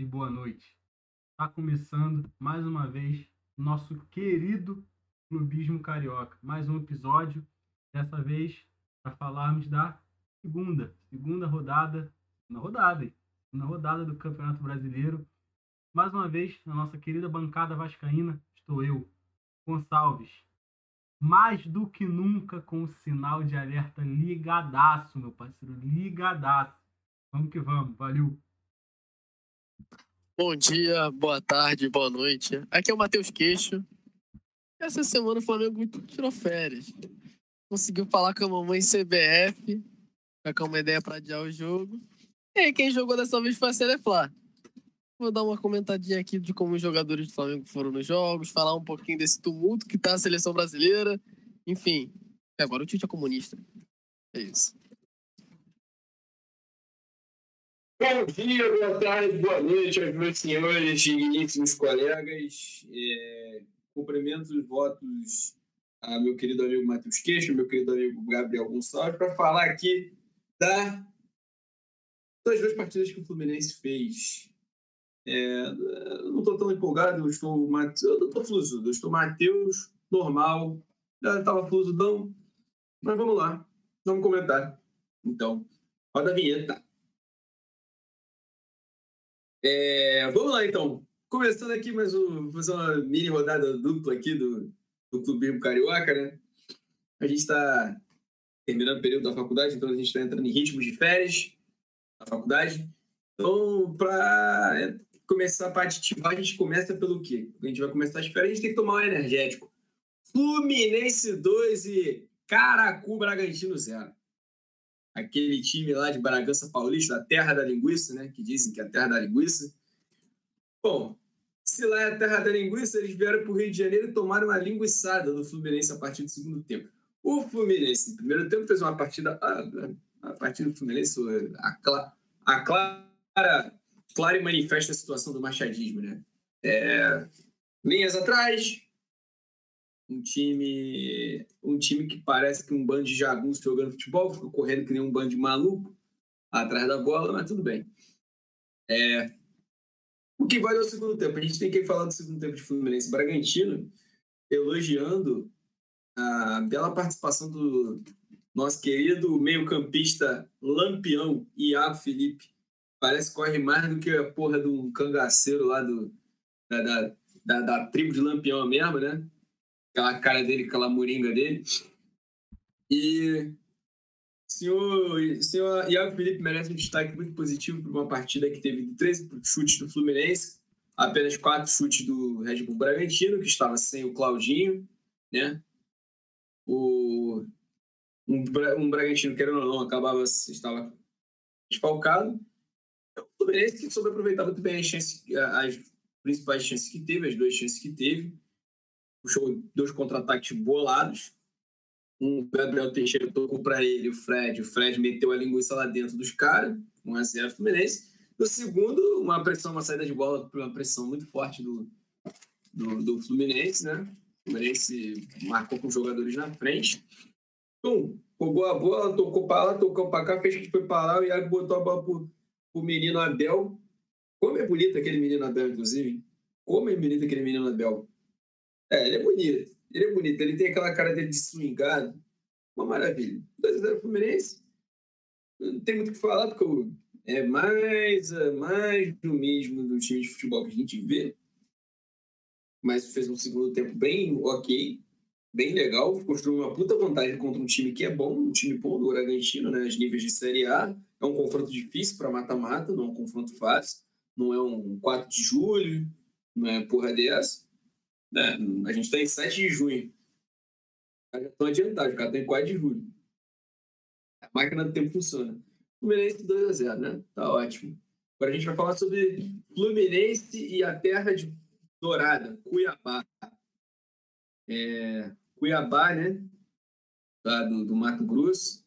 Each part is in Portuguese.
e boa noite. Está começando mais uma vez nosso querido Clubismo Carioca. Mais um episódio, dessa vez para falarmos da segunda, segunda rodada, na rodada, na rodada do Campeonato Brasileiro. Mais uma vez, na nossa querida bancada vascaína, estou eu, Gonçalves. Mais do que nunca com o sinal de alerta ligadaço, meu parceiro, ligadaço. Vamos que vamos, valeu. Bom dia, boa tarde, boa noite. Aqui é o Matheus Queixo. Essa semana o Flamengo tirou férias. Conseguiu falar com a mamãe CBF, com uma ideia para adiar o jogo. E aí, quem jogou dessa vez foi a Celeflá. Vou dar uma comentadinha aqui de como os jogadores do Flamengo foram nos jogos, falar um pouquinho desse tumulto que tá a seleção brasileira. Enfim, agora o Tite é comunista. É isso. Bom dia, boa tarde, boa noite aos meus senhores, digníssimos colegas. É, cumprimento os votos a meu querido amigo Matheus Queixo, meu querido amigo Gabriel Gonçalves, para falar aqui da, das duas partidas que o Fluminense fez. É, eu não estou tão empolgado, eu estou, eu não estou flusudo, eu estou Matheus, normal, já estava flusudão, mas vamos lá, vamos comentar. Então, roda a vinheta. É, vamos lá, então. Começando aqui mais um, uma mini rodada dupla aqui do, do Clube Carioca, né? A gente está terminando o período da faculdade, então a gente está entrando em ritmos de férias na faculdade. Então, para começar a parte ativar, a gente começa pelo quê? A gente vai começar as férias, a gente tem que tomar um energético. Fluminense 2 e Caracu Bragantino 0 aquele time lá de Bragança Paulista, a terra da linguiça, né? Que dizem que é a terra da linguiça. Bom, se lá é a terra da linguiça, eles vieram para o Rio de Janeiro e tomaram uma linguiçada do Fluminense a partir do segundo tempo. O Fluminense, no primeiro tempo, fez uma partida. A, a partida do Fluminense, a, clara, a clara, clara e manifesta situação do machadismo, né? É, linhas atrás, um time um time que parece que um bando de jagunços jogando futebol, fica correndo que nem um bando de maluco atrás da bola, mas tudo bem. É, o que vale é o segundo tempo. A gente tem que falar do segundo tempo de Fluminense Bragantino, elogiando a bela participação do nosso querido meio-campista lampião, Iago Felipe. Parece que corre mais do que a porra de um cangaceiro lá do, da, da, da, da tribo de lampião mesmo, né? Aquela cara dele, aquela moringa dele. E senhor, senhor Iago Felipe merece um destaque muito positivo para uma partida que teve 13 chutes do Fluminense, apenas quatro chutes do Red Bull Bragantino, que estava sem o Claudinho, né? O, um, um Bragantino, querendo ou não, acabava, estava desfalcado. O Fluminense que soube aproveitar muito bem as, chances, as principais chances que teve, as duas chances que teve puxou dois contra-ataques bolados. Um Gabriel Teixeira tocou para ele, o Fred. O Fred meteu a linguiça lá dentro dos caras, 1 a 0 Fluminense. No segundo, uma pressão, uma saída de bola, uma pressão muito forte do, do, do Fluminense, né? O Fluminense marcou com os jogadores na frente. Pum, roubou a bola, tocou para lá, tocou para cá, fez que foi para lá, e aí botou a bola pro, pro menino Abel. Como é bonito aquele menino Abel, inclusive. Como é bonito aquele menino Abel. É, ele é bonito. Ele é bonito. Ele tem aquela cara dele de swingado. Uma maravilha. 2x0 Fluminense. Não tem muito o que falar, porque é mais, mais do mesmo do time de futebol que a gente vê. Mas fez um segundo tempo bem ok, bem legal. Construiu uma puta vantagem contra um time que é bom, um time bom do Bragantino, né? Níveis de Série A. É um confronto difícil para mata-mata, não é um confronto fácil. Não é um 4 de julho, não é porra dessa. Né? A gente está em 7 de junho. Já estão adiantados, cara está em 4 de julho. A máquina do tempo funciona. Fluminense 2x0, né? Tá ótimo. Agora a gente vai falar sobre Fluminense e a terra de Dourada, Cuiabá. É, Cuiabá, né? Lá do, do Mato Grosso.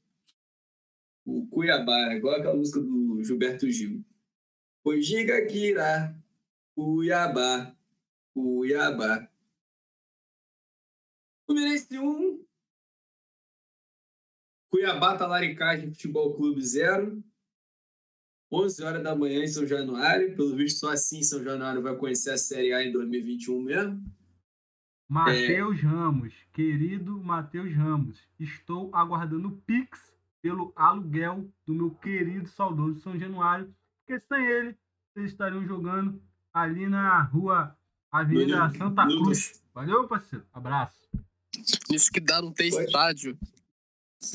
O Cuiabá, é igual aquela música do Gilberto Gil. O Giga Kira, Cuiabá, Cuiabá. Fluminense 1, Cuiabá Talaricagem Futebol Clube 0. 11 horas da manhã em São Januário. Pelo visto, só assim São Januário vai conhecer a Série A em 2021 mesmo. Matheus é... Ramos, querido Matheus Ramos, estou aguardando o Pix pelo aluguel do meu querido saudoso São Januário, porque sem ele vocês estariam jogando ali na rua Avenida no, Santa no, Cruz. No... Valeu, parceiro. Abraço. Isso que dá não ter Pode. estádio.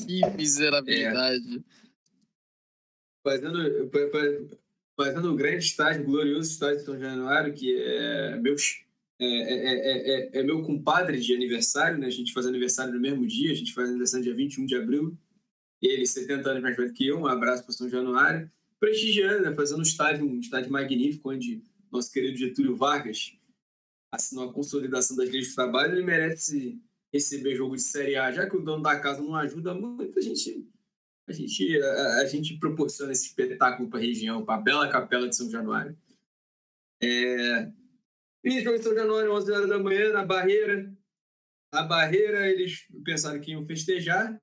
Que miserabilidade. É. Fazendo, fazendo um grande estádio, glorioso estádio de São Januário, que é meu, é, é, é, é, meu compadre de aniversário, né? A gente faz aniversário no mesmo dia, a gente faz aniversário dia 21 de abril. Ele, 70 anos mais velho que eu, um abraço para São Januário. Prestigiando, né? Fazendo um estádio, um estádio magnífico, onde nosso querido Getúlio Vargas assinou a consolidação das leis do trabalho, ele merece receber jogo de Série A, já que o dono da casa não ajuda muito, a gente, a gente, a, a gente proporciona esse espetáculo para a região, para a bela capela de São Januário. É... E jogo de São Januário, 11 horas da manhã, na Barreira. A Barreira, eles pensaram que iam festejar,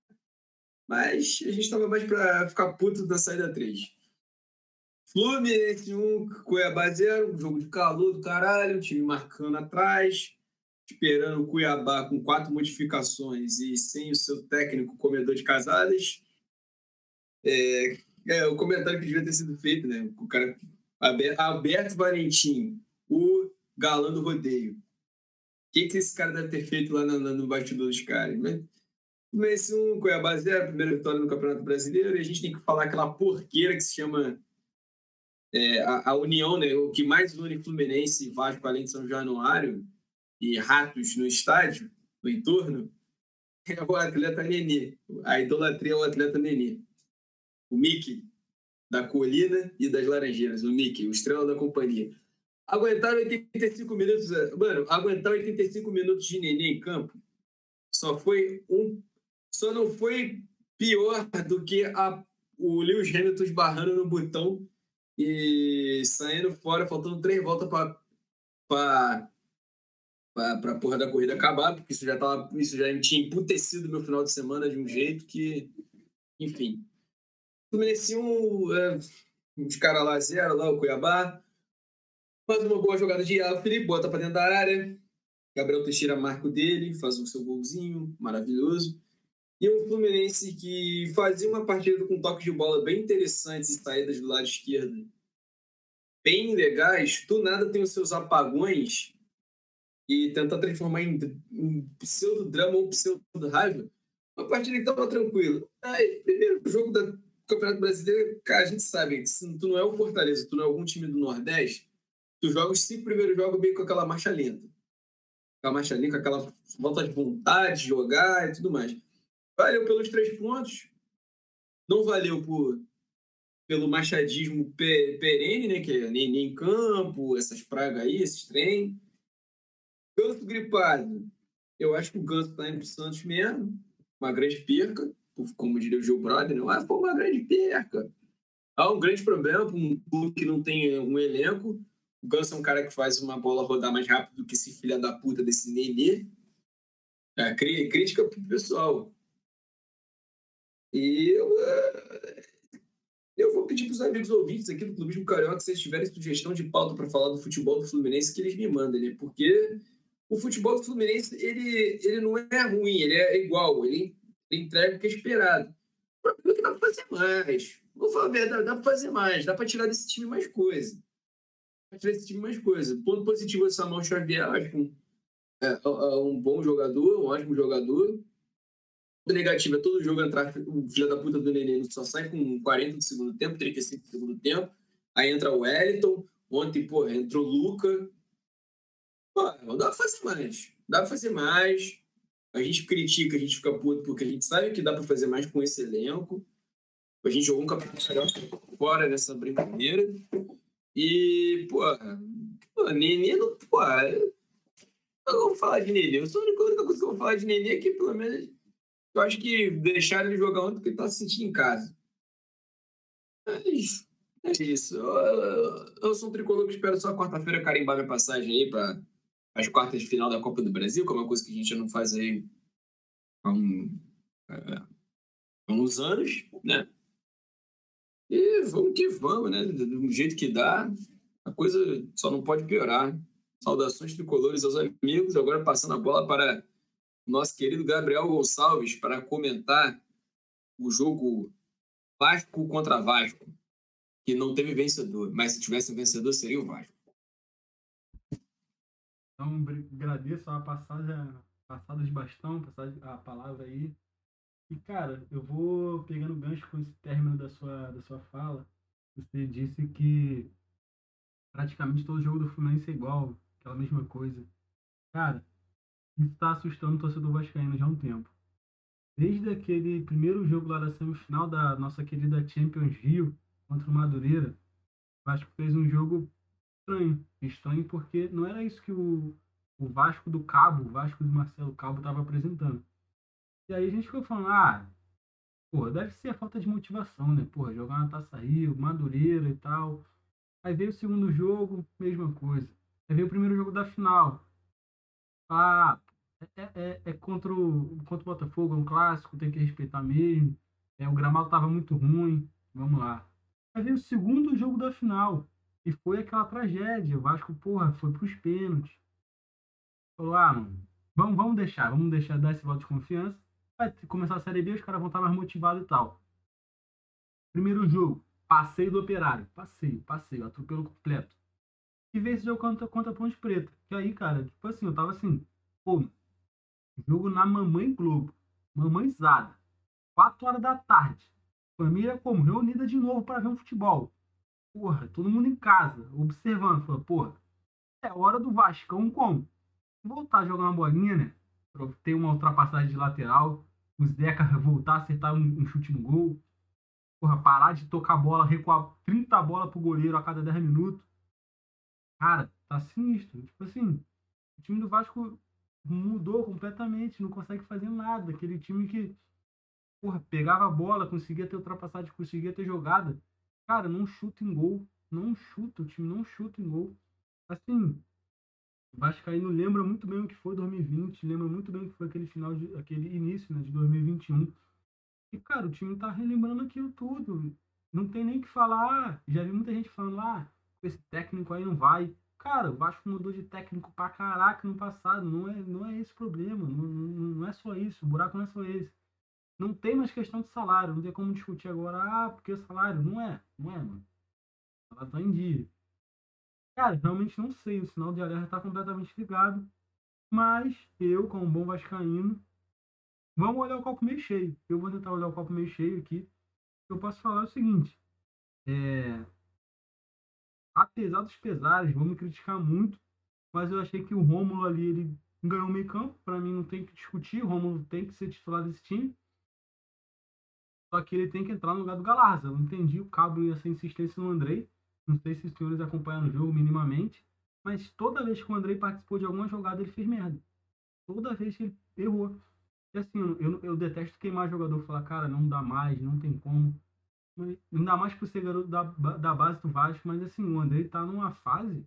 mas a gente estava mais para ficar puto da saída 3. Fluminense 1, Cuiabá 0, um jogo de calor do caralho, o time marcando atrás, esperando o Cuiabá com quatro modificações e sem o seu técnico comedor de casadas. É, é o comentário que devia ter sido feito, né? O cara Alberto Valentim, o galã do rodeio. O que, que esse cara deve ter feito lá no, no bastidor dos caras? Mas, Fluminense 1, Cuiabá 0, primeira vitória no Campeonato Brasileiro, e a gente tem que falar aquela porqueira que se chama é, a, a, união, né? O que mais une Fluminense e Vasco, além de São Januário, e ratos no estádio, no entorno, é o atleta Nenê. A idolatria é o atleta Nenê. O Mickey, da colina e das laranjeiras. O Mickey, o estrela da companhia. Aguentaram 85 minutos. É, mano, aguentar 85 minutos de Nenê em campo só foi um. Só não foi pior do que a, o Lewis Hamilton esbarrando no botão e saindo fora, faltando três voltas para para a porra da corrida acabar, porque isso já tava, isso já tinha emputecido meu final de semana de um jeito que, enfim. Fluminense um, é, uns caras lá zero, lá o Cuiabá. Faz uma boa jogada de Iago, Felipe bota para dentro da área. Gabriel Teixeira marca o dele, faz o seu golzinho, maravilhoso. E um Fluminense que fazia uma partida com toques de bola bem interessantes e saídas do lado esquerdo bem legais. Do nada tem os seus apagões e tentar transformar em, em pseudo-drama ou pseudo-raiva, uma partida que estava tranquila. Aí, primeiro jogo do Campeonato Brasileiro, cara, a gente sabe, se tu não é o Fortaleza, tu não é algum time do Nordeste, tu joga os cinco primeiros jogos bem com aquela marcha lenta. Com a marcha lenta, com aquela volta de vontade de jogar e tudo mais. Valeu pelos três pontos, não valeu por, pelo machadismo perene, né, que é nem, nem campo, essas pragas aí, esses trem. Ganso gripado. Eu acho que o Ganso está indo para o Santos mesmo. Uma grande perca, como diria o Gil Brother, não é foi uma grande perca. Há um grande problema para um clube que não tem um elenco. O Ganso é um cara que faz uma bola rodar mais rápido do que esse filho da puta desse Nenê. É, crítica pro pessoal. E eu, é, eu vou pedir para os amigos ouvintes aqui do Clubismo Carioca, se eles tiverem sugestão de pauta para falar do futebol do Fluminense, que eles me mandem, né? Porque o futebol do Fluminense ele, ele não é ruim, ele é igual, ele, ele entrega o que é esperado. O problema é que dá para fazer mais. Vou falar a verdade, dá para fazer mais, dá para tirar desse time mais coisa. Dá tirar desse time mais coisa. Ponto positivo é Samuel Xavier, acho que um, é, é, é um bom jogador, um ótimo jogador. O negativo é todo jogo entrar, o filho da puta do Nenê só sai com 40 do segundo tempo, 35 do segundo tempo. Aí entra o Wellington, ontem, pô, entrou o Luca, Pô, dá pra fazer mais. Dá pra fazer mais. A gente critica, a gente fica puto, porque a gente sabe que dá pra fazer mais com esse elenco. A gente jogou um campeonato fora dessa brincadeira. E, pô, pô Nenê não. Pô, eu não vou falar de Nenê. Eu sou a única coisa que eu vou falar de Nenê é que, pelo menos, eu acho que deixaram ele jogar ontem porque ele tá se sentindo em casa. Mas é isso. Eu, eu, eu sou um tricolor que espero só quarta-feira carimbar minha passagem aí pra as quartas de final da Copa do Brasil, que é uma coisa que a gente não faz aí há, um, é, há uns anos, né? E vamos que vamos, né? Do jeito que dá, a coisa só não pode piorar. Saudações tricolores aos amigos. Agora passando a bola para o nosso querido Gabriel Gonçalves para comentar o jogo Vasco contra Vasco, que não teve vencedor, mas se tivesse um vencedor seria o Vasco. Então, agradeço a passagem, passada de bastão, passagem, a palavra aí. E, cara, eu vou pegando gancho com esse término da sua, da sua fala. Você disse que praticamente todo jogo do Fluminense é igual, aquela mesma coisa. Cara, isso está assustando o torcedor vascaíno já há um tempo. Desde aquele primeiro jogo lá da semifinal da nossa querida Champions Rio contra o Madureira, o Vasco fez um jogo estranho. Estranho porque não era isso que o, o Vasco do Cabo, o Vasco do Marcelo Cabo estava apresentando. E aí a gente ficou falando, ah, porra, deve ser a falta de motivação, né? Porra, jogar na Taça Rio, Madureira e tal. Aí veio o segundo jogo, mesma coisa. Aí veio o primeiro jogo da final. Ah, é, é, é contra, o, contra o Botafogo, é um clássico, tem que respeitar mesmo. É, o gramado estava muito ruim, vamos lá. Aí veio o segundo jogo da final. E foi aquela tragédia. O Vasco, porra, foi para os pênaltis. Falou, ah, mano, vamos, vamos deixar, vamos deixar dar esse voto de confiança vai começar a Série B, os caras vão estar mais motivados e tal. Primeiro jogo, passeio do Operário. Passeio, passeio, atropelo completo. E veio esse jogo contra, contra a Ponte Preta. Que aí, cara, tipo assim, eu tava assim, pô, jogo na Mamãe Globo. Mamãezada. 4 horas da tarde. Família como? Reunida de novo para ver um futebol. Porra, todo mundo em casa, observando. Falou, porra, é hora do Vascão como? Voltar a jogar uma bolinha, né? Pra ter uma ultrapassagem de lateral o Zeca voltar a acertar um, um, chute no gol. Porra, parar de tocar bola, recuar 30 bolas pro goleiro a cada 10 minutos. Cara, tá sinistro. Tipo assim, o time do Vasco mudou completamente, não consegue fazer nada. Aquele time que, porra, pegava a bola, conseguia ter ultrapassagem, conseguia ter jogada. Cara, não chuta em gol. Não chuta, o time não chuta em gol. Assim, Vascaíno lembra muito bem o que foi 2020, lembra muito bem o que foi aquele final, de, aquele início né, de 2021. E, cara, o time tá relembrando aquilo tudo. Não tem nem que falar. Já vi muita gente falando lá, ah, esse técnico aí não vai. Cara, o Vasco mudou de técnico pra caraca no passado. Não é, não é esse o problema. Não, não, não é só isso. O buraco não é só esse. Não tem mais questão de salário. Não tem como discutir agora, ah, porque salário. Não é. Não é, mano. Ela tá em dia. Cara, realmente não sei. O sinal de alerta está completamente ligado. Mas eu, como bom vascaíno, vamos olhar o copo meio cheio. Eu vou tentar olhar o copo meio cheio aqui. Eu posso falar o seguinte. É... Apesar dos pesares, vão me criticar muito. Mas eu achei que o Rômulo ali, ele ganhou meio campo. Para mim não tem que discutir. O Rômulo tem que ser titular desse time. Só que ele tem que entrar no lugar do Galarza. Eu entendi o cabo e essa insistência no Andrei. Não sei se os senhores acompanharam o jogo minimamente, mas toda vez que o Andrei participou de alguma jogada, ele fez merda. Toda vez que ele errou. E assim, eu, eu detesto queimar jogador falar, cara, não dá mais, não tem como. Mas, ainda mais por ser garoto da, da base do Vasco, mas assim, o Andrei tá numa fase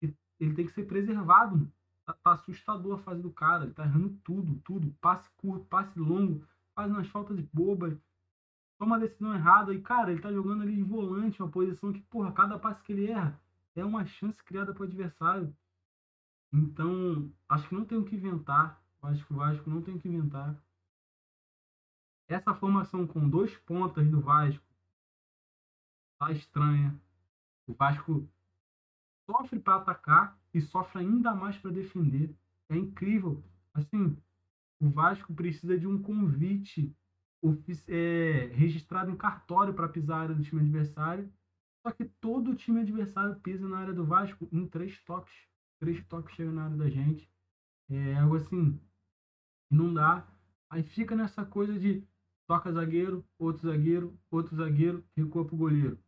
que ele tem que ser preservado. Tá, tá assustador a fase do cara, ele tá errando tudo, tudo. Passe curto, passe longo, faz umas faltas bobas toma a decisão errada e, cara, ele tá jogando ali de volante, uma posição que, porra, cada passe que ele erra é uma chance criada para o adversário. Então, acho que não tem o que inventar. Acho que o Vasco não tem o que inventar. Essa formação com dois pontas do Vasco tá estranha. O Vasco sofre para atacar e sofre ainda mais para defender. É incrível. Assim, o Vasco precisa de um convite é, registrado em cartório para pisar a área do time adversário. Só que todo o time adversário pisa na área do Vasco em três toques. Três toques chegam na área da gente. É algo assim, não dá. Aí fica nessa coisa de toca zagueiro, outro zagueiro, outro zagueiro, recua pro goleiro.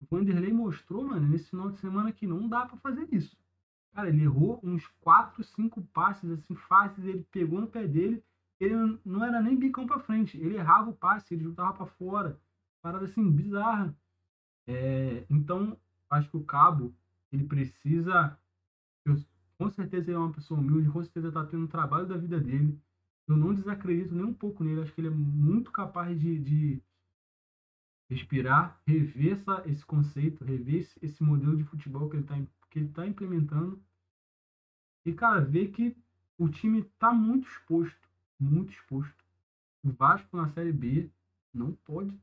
O Vanderlei mostrou, mano, nesse final de semana que não dá para fazer isso. Cara, ele errou uns 4, 5 passes assim fáceis, ele pegou no pé dele ele não era nem bicão para frente, ele errava o passe, ele jutava para fora, parada assim bizarra. É, então, acho que o Cabo ele precisa, eu, com certeza ele é uma pessoa humilde, com certeza está tendo o trabalho da vida dele. Eu não desacredito nem um pouco nele, acho que ele é muito capaz de, de, respirar, rever essa, esse conceito, rever esse, esse modelo de futebol que ele está que ele tá implementando. E, cara, ver que o time está muito exposto, muito exposto. O Vasco na Série B não pode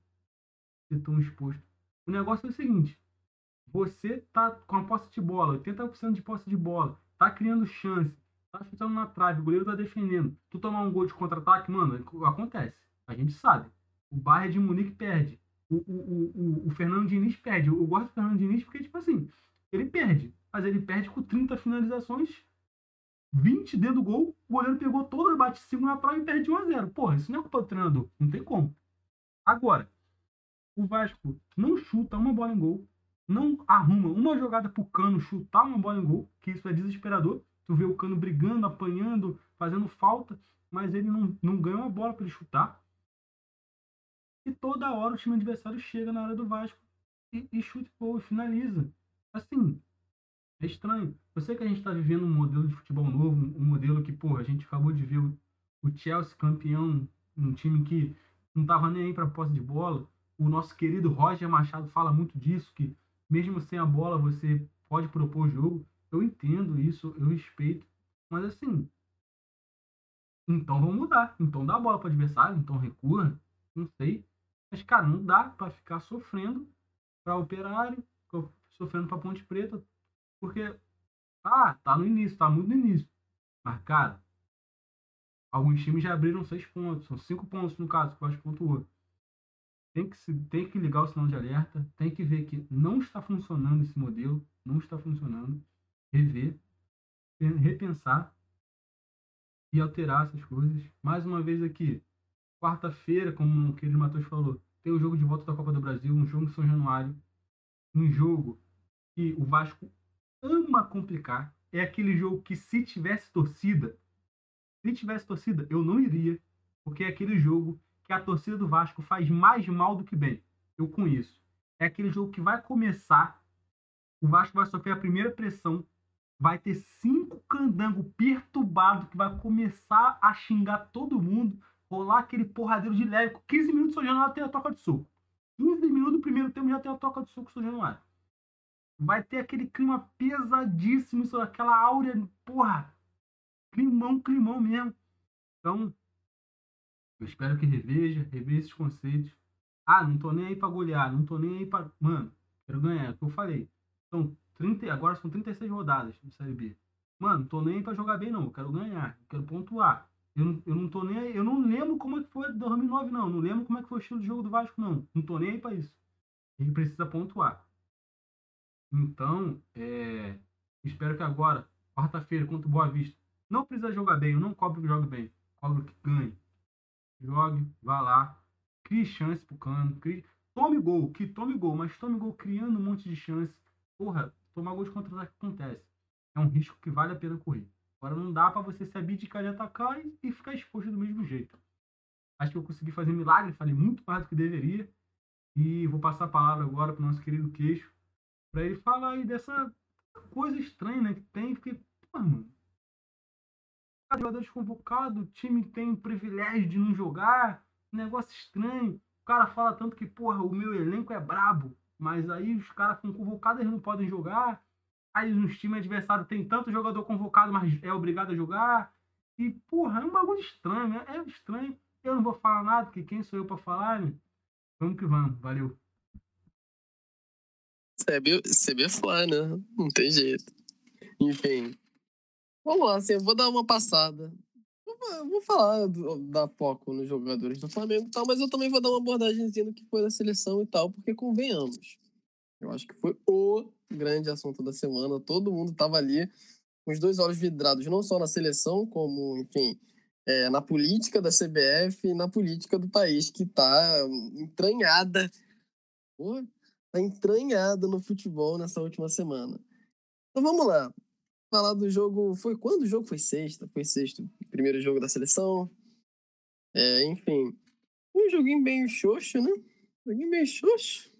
ser tão exposto. O negócio é o seguinte, você tá com a posse de bola, 80% de posse de bola, tá criando chance, tá chutando na trave, o goleiro tá defendendo. Tu tomar um gol de contra-ataque, mano, acontece. A gente sabe. O Bayern de Munique perde. O, o, o, o Fernando Diniz perde. Eu gosto do Fernando Diniz porque, tipo assim, ele perde. Mas ele perde com 30 finalizações, 20 dentro do gol, o goleiro pegou toda, bate 5 na trave e perde 1 a 0 Porra, isso não é culpa do treinador. Não tem como. Agora, o Vasco não chuta uma bola em gol, não arruma uma jogada pro Cano chutar uma bola em gol, que isso é desesperador. Tu vê o Cano brigando, apanhando, fazendo falta, mas ele não, não ganha uma bola para ele chutar. E toda hora o time adversário chega na área do Vasco e, e chuta e finaliza. Assim, é estranho. Eu sei que a gente está vivendo um modelo de futebol novo, um modelo que, porra, a gente acabou de ver o, o Chelsea campeão, um time que não tava nem aí para posse de bola. O nosso querido Roger Machado fala muito disso, que mesmo sem a bola você pode propor jogo. Eu entendo isso, eu respeito, mas assim, então vamos mudar. Então dá a bola para o adversário, então recua, não sei. Mas, cara, não dá para ficar sofrendo para operário, sofrendo para Ponte Preta, porque, ah, tá no início, tá muito no início. Mas, cara, alguns times já abriram seis pontos, são cinco pontos no caso, que acho que pontuou tem que, tem que ligar o sinal de alerta, tem que ver que não está funcionando esse modelo, não está funcionando, rever, repensar e alterar essas coisas. Mais uma vez aqui, quarta-feira, como o querido Matheus falou, tem o jogo de volta da Copa do Brasil, um jogo em São Januário, um jogo que o Vasco ama complicar. É aquele jogo que se tivesse torcida, se tivesse torcida, eu não iria, porque é aquele jogo que a torcida do Vasco faz mais mal do que bem. Eu conheço. É aquele jogo que vai começar, o Vasco vai sofrer a primeira pressão, vai ter cinco candango perturbado que vai começar a xingar todo mundo, rolar aquele porradeiro de leve. 15 minutos, o Januário tem a toca de soco. 15 minutos do primeiro tempo já tem a toca de soco o Januário. Vai ter aquele clima pesadíssimo, aquela áurea, porra, climão, climão mesmo. Então, eu espero que reveja, reveja esses conceitos. Ah, não tô nem aí pra golear, não tô nem aí pra. Mano, quero ganhar, é o que eu falei. São 30, agora são 36 rodadas de Série B. Mano, não tô nem aí pra jogar bem, não. Eu quero ganhar, eu quero pontuar. Eu não, eu não tô nem aí, eu não lembro como é que foi 2009, não. Não lembro como é que foi o estilo de jogo do Vasco, não. Não tô nem aí pra isso. Gente precisa pontuar. Então, é, espero que agora, quarta-feira, contra o Boa Vista, não precisa jogar bem, eu não cobro que jogue bem, cobro que ganhe jogue, vá lá, crie chance pro cano, crie... tome gol, que tome gol, mas tome gol criando um monte de chance. Porra, tomar gol de contra-ataque acontece. É um risco que vale a pena correr. Agora não dá para você se abdicar de atacar e, e ficar exposto do mesmo jeito. Acho que eu consegui fazer milagre, falei muito mais do que deveria. E vou passar a palavra agora pro nosso querido Queixo, para ele falar aí dessa coisa estranha né, que tem, porque, pô, mano, jogador desconvocado, o time tem o privilégio de não jogar, negócio estranho. O cara fala tanto que, porra, o meu elenco é brabo, mas aí os caras com convocados eles não podem jogar. Aí nos times adversários tem tanto jogador convocado, mas é obrigado a jogar. E, porra, é um bagulho estranho, né? É estranho. Eu não vou falar nada, porque quem sou eu para falar, né? Vamos que vamos, valeu. Você é fã, né? Não tem jeito. Enfim, Vamos lá, assim, eu vou dar uma passada. Eu vou falar do, da foco nos jogadores do Flamengo e tal, mas eu também vou dar uma abordagemzinha do que foi da seleção e tal, porque convenhamos. Eu acho que foi o grande assunto da semana. Todo mundo tava ali com os dois olhos vidrados, não só na seleção, como, enfim, é, na política da CBF e na política do país, que tá entranhada. Pô, tá entranhada no futebol nessa última semana. Então vamos lá falar do jogo. Foi quando o jogo foi sexta? Foi sexto. Primeiro jogo da seleção. É, enfim. Um joguinho bem xoxo, né? Um joguinho bem xoxo.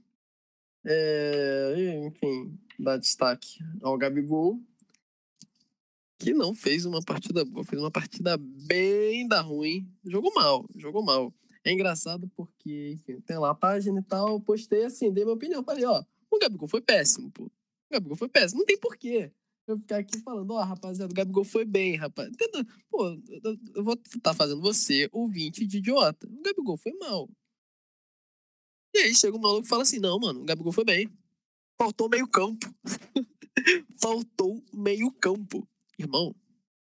É, enfim, dá destaque ao Gabigol, que não fez uma partida boa, fez uma partida bem da ruim. Jogou mal, jogou mal. É engraçado porque, enfim, tem lá a página e tal, postei assim, dei minha opinião. Falei, ó, o Gabigol foi péssimo, pô. O Gabigol foi péssimo. Não tem porquê eu ficar aqui falando, ó, oh, rapaziada, o Gabigol foi bem, rapaz. Entendeu? Pô, eu vou estar tá fazendo você ouvinte de idiota. O Gabigol foi mal. E aí chega um maluco e fala assim, não, mano, o Gabigol foi bem. Faltou meio campo. Faltou meio campo. Irmão,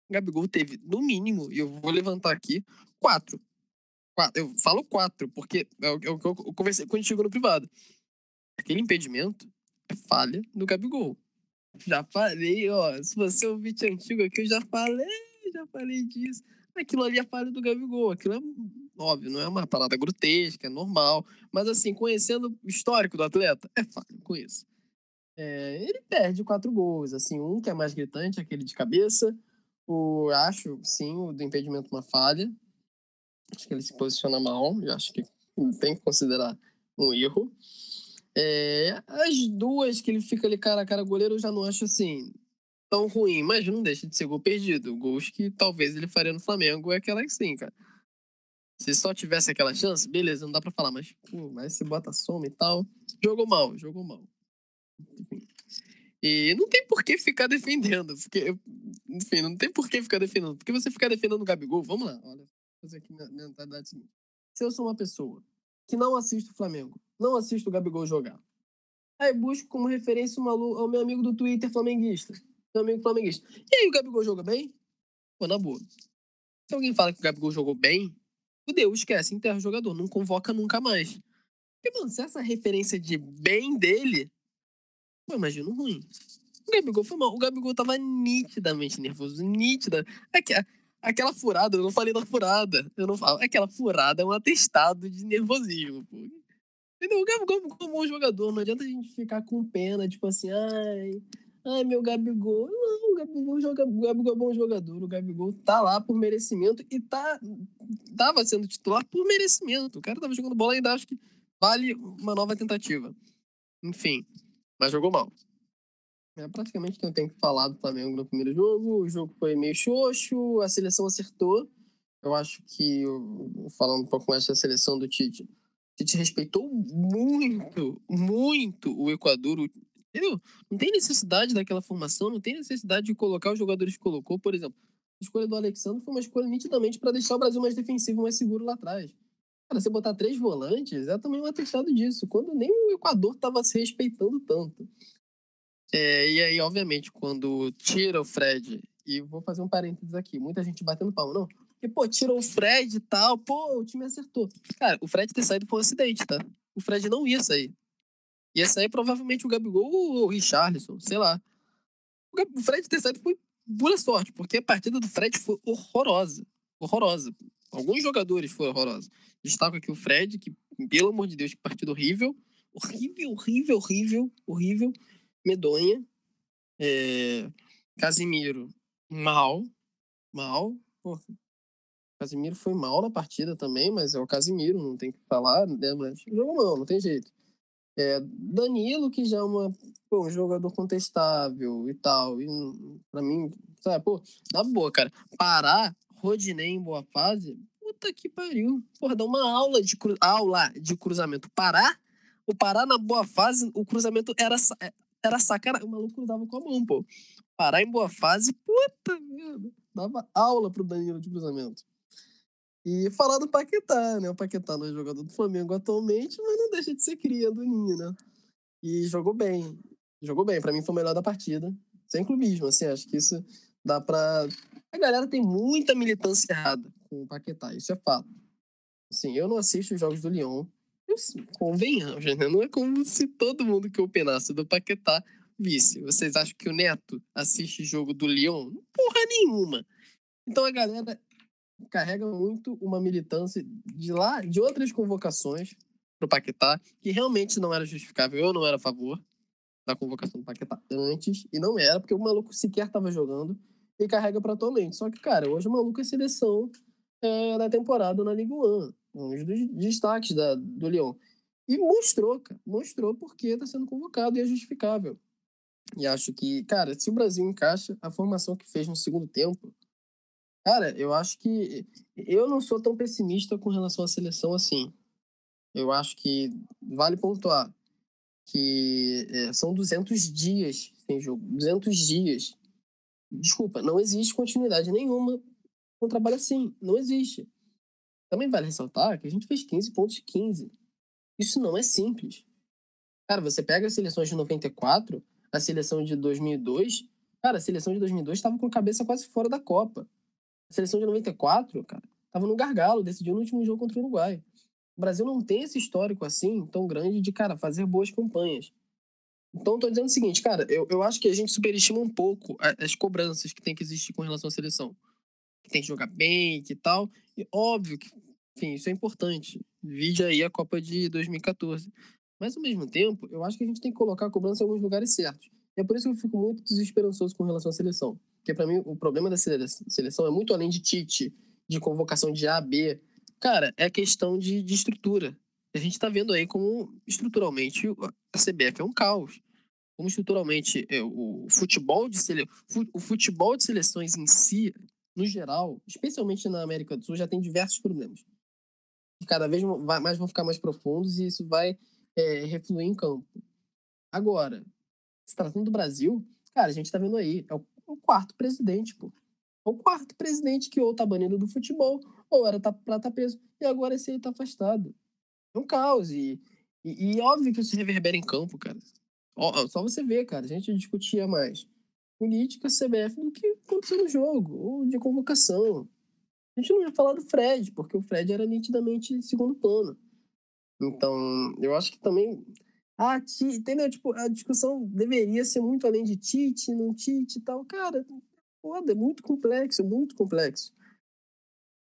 o Gabigol teve, no mínimo, e eu vou levantar aqui, quatro. Quatro. Eu falo quatro, porque é o que eu, eu, eu conversei quando chegou no privado. Aquele impedimento é falha do Gabigol. Já falei, ó. Se você é um vídeo antigo aqui, eu já falei, já falei disso. Aquilo ali é falha do Gabigol. Aquilo é óbvio, não é uma parada grotesca, é normal. Mas assim, conhecendo o histórico do atleta, é falha com isso. É, ele perde quatro gols. Assim, um que é mais gritante, aquele de cabeça. O, acho, sim, o do impedimento uma falha. Acho que ele se posiciona mal. Eu acho que tem que considerar um erro. É, as duas que ele fica ali cara a cara goleiro, eu já não acho assim tão ruim, mas não deixa de ser gol perdido. Gols que talvez ele faria no Flamengo é aquela que sim, cara. Se só tivesse aquela chance, beleza, não dá pra falar, mas, pô, mas se bota soma e tal. Jogou mal, jogou mal. E não tem por que ficar defendendo, porque, enfim, não tem por que ficar defendendo. Porque você ficar defendendo o Gabigol, vamos lá, olha, fazer aqui minha mentalidade seguinte. Se eu sou uma pessoa que não assiste o Flamengo, não assisto o Gabigol jogar. Aí busco como referência o meu amigo do Twitter flamenguista. Meu amigo flamenguista. E aí, o Gabigol joga bem? Pô, na boa. Se alguém fala que o Gabigol jogou bem, fudeu, esquece, enterra o jogador, não convoca nunca mais. Porque, mano, se essa referência de bem dele, pô, imagino ruim. O Gabigol foi mal. O Gabigol tava nitidamente nervoso, nítida. Aquela furada, eu não falei da furada. Eu não falo. Aquela furada é um atestado de nervosismo, pô. Entendeu? O Gabigol é um jogador. Não adianta a gente ficar com pena, tipo assim, ai, ai, meu Gabigol. Não, o Gabigol, joga, o Gabigol é bom jogador. O Gabigol tá lá por merecimento e tá, tava sendo titular por merecimento. O cara tava jogando bola ainda acho que vale uma nova tentativa. Enfim, mas jogou mal. É praticamente eu tenho que falar do Flamengo no primeiro jogo. O jogo foi meio xoxo, a seleção acertou. Eu acho que, falando um pouco mais da seleção do Tite, Tite respeitou muito, muito o Equador. Entendeu? Não tem necessidade daquela formação, não tem necessidade de colocar os jogadores que colocou. Por exemplo, a escolha do Alexandre foi uma escolha nitidamente para deixar o Brasil mais defensivo, mais seguro lá atrás. Cara, você botar três volantes é também um atestado disso, quando nem o Equador estava se respeitando tanto. É, e aí, obviamente, quando tira o Fred, e vou fazer um parênteses aqui, muita gente batendo palma, não. E, pô, tirou o Fred e tal, pô, o time acertou. Cara, o Fred ter saído foi um acidente, tá? O Fred não ia sair. Ia sair provavelmente o Gabigol ou o Richarlison, sei lá. O Fred ter saído foi pura sorte, porque a partida do Fred foi horrorosa. Horrorosa. Alguns jogadores foram horrorosos. Destaco aqui o Fred, que, pelo amor de Deus, que partida horrível. Horrível, horrível, horrível, horrível medonha. É, Casimiro, mal. Mal. Casimiro foi mal na partida também, mas é o Casimiro, não tem que falar, né? Mas jogou mal, não tem jeito. É, Danilo, que já é uma, pô, um jogador contestável e tal. E pra mim, sabe, pô, na boa, cara. Parar Rodinei em boa fase, puta que pariu. Porra, dá uma aula de, cru, aula de cruzamento. Parar, o parar na boa fase, o cruzamento era, era sacanagem. O maluco cruzava com a mão, pô. Parar em boa fase, puta merda. Dava aula pro Danilo de cruzamento. E falar do Paquetá, né? O Paquetá não é jogador do Flamengo atualmente, mas não deixa de ser cria do Ninho, né? E jogou bem. Jogou bem. Para mim foi o melhor da partida. Sem clubismo, assim. Acho que isso dá pra. A galera tem muita militância errada com o Paquetá. Isso é fato. Assim, eu não assisto os jogos do Lyon convenhamos, né? Não é como se todo mundo que opinasse do Paquetá visse. Vocês acham que o Neto assiste jogo do Lyon? Porra nenhuma. Então a galera carrega muito uma militância de lá, de outras convocações pro Paquetá, que realmente não era justificável. Eu não era a favor da convocação do Paquetá antes, e não era, porque o maluco sequer estava jogando e carrega para atualmente. Só que, cara, hoje o maluco é seleção é, da temporada na Liga 1 um dos destaques da, do Lyon. E mostrou, cara, mostrou porque está sendo convocado e é justificável. E acho que, cara, se o Brasil encaixa a formação que fez no segundo tempo, Cara, eu acho que. Eu não sou tão pessimista com relação à seleção assim. Eu acho que vale pontuar que é, são 200 dias sem jogo. 200 dias. Desculpa, não existe continuidade nenhuma com um trabalho assim. Não existe. Também vale ressaltar que a gente fez 15 pontos de 15. Isso não é simples. Cara, você pega as seleções de 94, a seleção de 2002. Cara, a seleção de 2002 estava com a cabeça quase fora da Copa. A seleção de 94, cara, estava no gargalo, decidiu no último jogo contra o Uruguai. O Brasil não tem esse histórico assim, tão grande, de, cara, fazer boas campanhas. Então, tô dizendo o seguinte, cara, eu, eu acho que a gente superestima um pouco as cobranças que tem que existir com relação à seleção. Que tem que jogar bem, que tal. Óbvio que, enfim, isso é importante. Vide aí a Copa de 2014. Mas, ao mesmo tempo, eu acho que a gente tem que colocar a cobrança em alguns lugares certos. E é por isso que eu fico muito desesperançoso com relação à seleção. Porque, para mim, o problema da seleção é muito além de Tite, de convocação de A, B. Cara, é questão de, de estrutura. A gente está vendo aí como, estruturalmente, a CBF é um caos. Como, estruturalmente, é, o futebol de sele... o futebol de seleções em si, no geral, especialmente na América do Sul, já tem diversos problemas. Cada vez mais vão ficar mais profundos e isso vai é, refluir em campo. Agora, se tratando do Brasil, cara, a gente tá vendo aí, é o, o quarto presidente, pô. É o quarto presidente que ou tá banido do futebol, ou era tá, pra tá preso, e agora esse aí tá afastado. É um caos, e, e, e óbvio que isso reverbera em campo, cara. Ó, só você ver, cara, a gente discutia mais política CBF do que aconteceu no jogo, ou de convocação. A gente não ia falar do Fred, porque o Fred era nitidamente segundo plano. Então, eu acho que também. Ah, Tite, entendeu? Tipo, a discussão deveria ser muito além de Tite, não Tite e tal. Cara, foda, é muito complexo, muito complexo.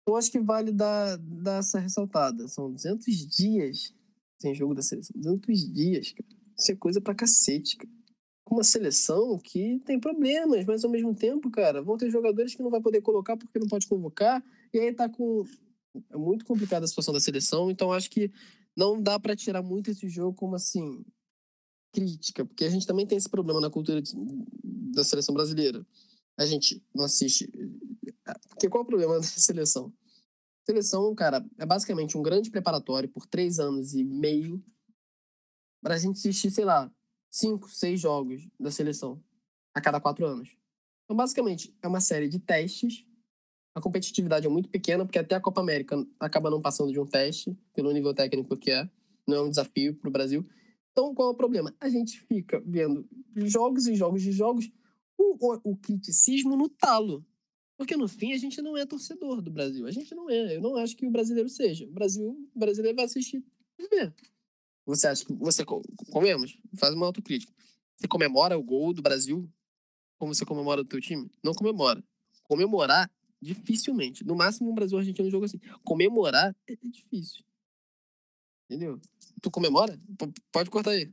Eu acho que vale dar, dar essa ressaltada. São 200 dias sem jogo da seleção. 200 dias, cara. Isso é coisa pra cacete, cara. Uma seleção que tem problemas, mas ao mesmo tempo, cara, vão ter jogadores que não vai poder colocar porque não pode convocar. E aí tá com. É muito complicada a situação da seleção, então acho que não dá para tirar muito esse jogo como assim crítica, porque a gente também tem esse problema na cultura de, da seleção brasileira. A gente não assiste. Porque qual é o problema da seleção? Seleção, cara, é basicamente um grande preparatório por três anos e meio para a gente assistir, sei lá, cinco, seis jogos da seleção a cada quatro anos. Então, basicamente, é uma série de testes a competitividade é muito pequena, porque até a Copa América acaba não passando de um teste, pelo nível técnico que é. Não é um desafio para o Brasil. Então, qual é o problema? A gente fica vendo jogos e jogos de jogos, o, o, o criticismo no talo. Porque no fim a gente não é torcedor do Brasil. A gente não é. Eu não acho que o brasileiro seja. O Brasil, o brasileiro vai assistir e ver. Você acha que você comemos? Faz uma autocrítica. Você comemora o gol do Brasil como você comemora do teu time? Não comemora. Comemorar Dificilmente. No máximo, o Brasil Argentina um jogo assim. Comemorar é, é difícil. Entendeu? Tu comemora? P pode cortar aí.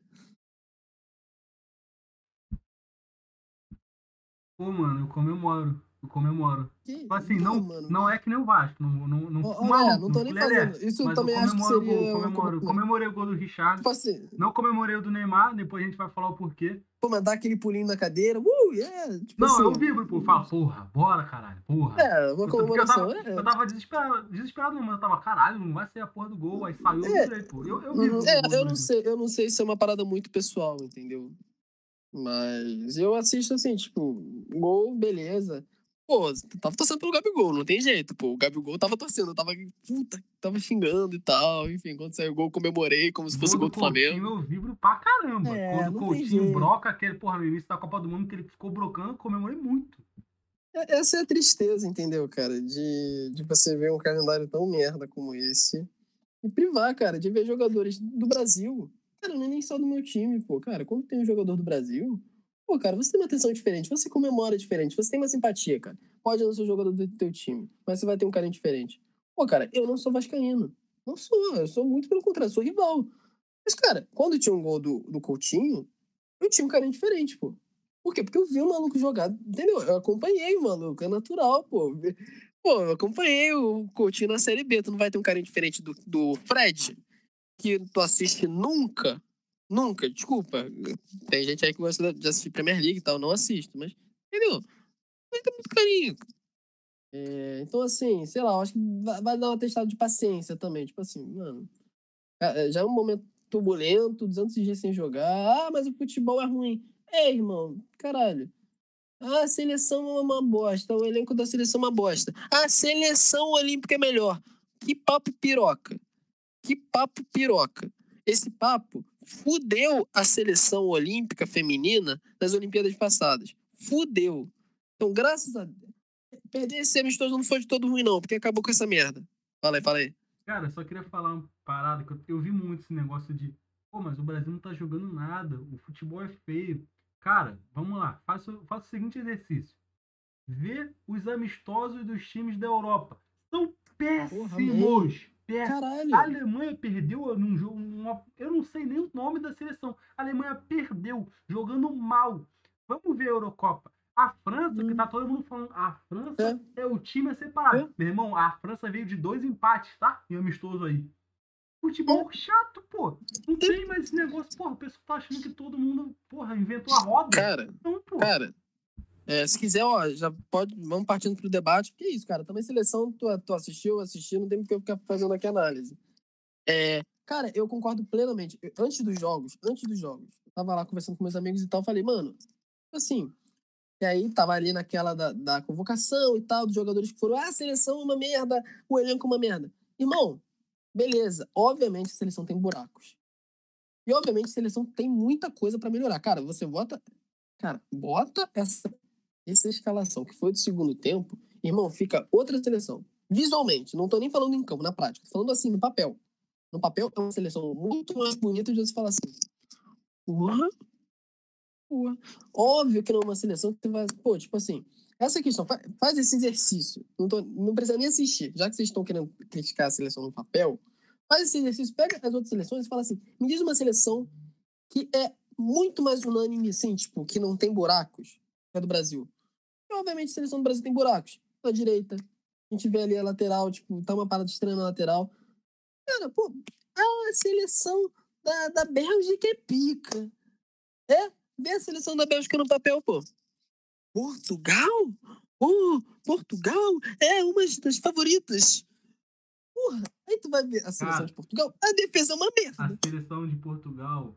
Pô, mano, eu comemoro. Eu comemoro. Que? Tipo assim, não, não, não é que nem o Vasco. Não, não, não, oh, é, não tô nem fazendo. Isso eu também acho que seria... Gol, comemoro, comemorei o gol do Richard. Tipo assim... Não comemorei o do Neymar, depois a gente vai falar o porquê. Pô, mas dá aquele pulinho na cadeira. Uh, yeah! Tipo não, assim... eu vibro, pô. Fala, porra, bora, caralho, porra. É, uma comemoração. Eu tava, é. eu tava desesperado, desesperado, mas eu tava, caralho, não vai ser a porra do gol. Aí saiu, é. eu pô. Eu, eu vibro. É, eu não, sei, eu não sei se é uma parada muito pessoal, entendeu? Mas eu assisto assim, tipo, gol, beleza. Pô, tava torcendo pelo Gabigol, não tem jeito, pô. O Gabigol tava torcendo, tava, puta, tava xingando e tal. Enfim, quando saiu o gol, comemorei como se fosse gol do, Flamengo. Eu vibro pra caramba. É, quando o Coutinho broca, aquele, porra, no início da Copa do Mundo, que ele ficou brocando, comemorei muito. É, essa é a tristeza, entendeu, cara? De, de você ver um calendário tão merda como esse. E privar, cara, de ver jogadores do Brasil. Cara, não é nem só do meu time, pô. Cara, quando tem um jogador do Brasil, Pô, cara, você tem uma atenção diferente, você comemora diferente, você tem uma simpatia, cara. Pode não ser o jogador do teu time, mas você vai ter um carinho diferente. Pô, cara, eu não sou vascaíno. Não sou, eu sou muito pelo contrário, sou rival. Mas, cara, quando tinha um gol do, do Coutinho, eu tinha um carinho diferente, pô. Por quê? Porque eu vi o maluco jogar, entendeu? Eu acompanhei o maluco, é natural, pô. Pô, eu acompanhei o Coutinho na Série B, tu não vai ter um carinho diferente do, do Fred, que tu assiste nunca, Nunca, desculpa. Tem gente aí que gosta de assistir Premier League e tal, não assisto, mas. Entendeu? Não tem muito carinho. É, então, assim, sei lá, acho que vai, dar uma testada de paciência também. Tipo assim, mano, é, já é um momento turbulento, 200 dias sem jogar. Ah, mas o futebol é ruim. É, irmão, caralho. Ah, a seleção é uma bosta, o elenco da seleção é uma bosta. A seleção olímpica é melhor. Que papo piroca. Que papo piroca. Esse papo fudeu a seleção olímpica feminina nas Olimpíadas passadas. Fudeu. Então, graças a Deus. Perder esse amistoso não foi de todo ruim, não, porque acabou com essa merda. Fala aí, fala aí. Cara, só queria falar uma parada que eu, eu vi muito esse negócio de, pô, mas o Brasil não tá jogando nada, o futebol é feio. Cara, vamos lá, faça, faça o seguinte exercício. Vê os amistosos dos times da Europa. São péssimos. péssimos. Caralho. A Alemanha perdeu num jogo. Uma, eu não sei nem o nome da seleção. A Alemanha perdeu, jogando mal. Vamos ver a Eurocopa. A França, que Hum. tá todo mundo falando, a França É. é, o time a separar. É. Meu irmão, a França veio de dois empates, tá? Em amistoso aí. Futebol chato, pô. Não tem mais esse negócio. Porra, o pessoal tá achando que todo mundo, porra, inventou a roda. Cara, Não, pô. cara, é, se quiser, ó, já pode, vamos partindo pro debate, porque é isso, cara, também seleção, tu, tu assistiu, assisti, não tem porque eu ficar fazendo aqui análise. É, cara, eu concordo plenamente. Antes dos jogos, antes dos jogos, eu tava lá conversando com meus amigos e tal, falei, mano, assim, e aí tava ali naquela da, da convocação e tal, dos jogadores que foram, ah, a seleção é uma merda, o elenco é uma merda. Irmão, beleza, obviamente a seleção tem buracos. E obviamente a seleção tem muita coisa pra melhorar. Cara, você bota Cara, bota essa, essa escalação que foi do segundo tempo, irmão, fica outra seleção. Visualmente, não tô nem falando em campo, na prática, tô falando assim, no papel. No papel é uma seleção muito mais bonita de você falar assim. Porra, porra. Óbvio que não é uma seleção que você vai. Pô, tipo assim, essa questão, fa- faz esse exercício. Não, tô, não precisa nem assistir. Já que vocês estão querendo criticar a seleção no papel, faz esse exercício, pega as outras seleções e fala assim: me diz uma seleção que é muito mais unânime, assim, tipo, que não tem buracos, do Brasil. E, obviamente, a seleção do Brasil tem buracos. Na direita, a gente vê ali a lateral, tipo, tá uma parada estranha na lateral. Cara, pô, a seleção da, da Bélgica é pica. É? Vê a seleção da Bélgica no papel, pô. Portugal? Oh, Portugal é uma das favoritas. Porra, aí tu vai ver a seleção Cara. de Portugal, a defesa é uma A merda. seleção de Portugal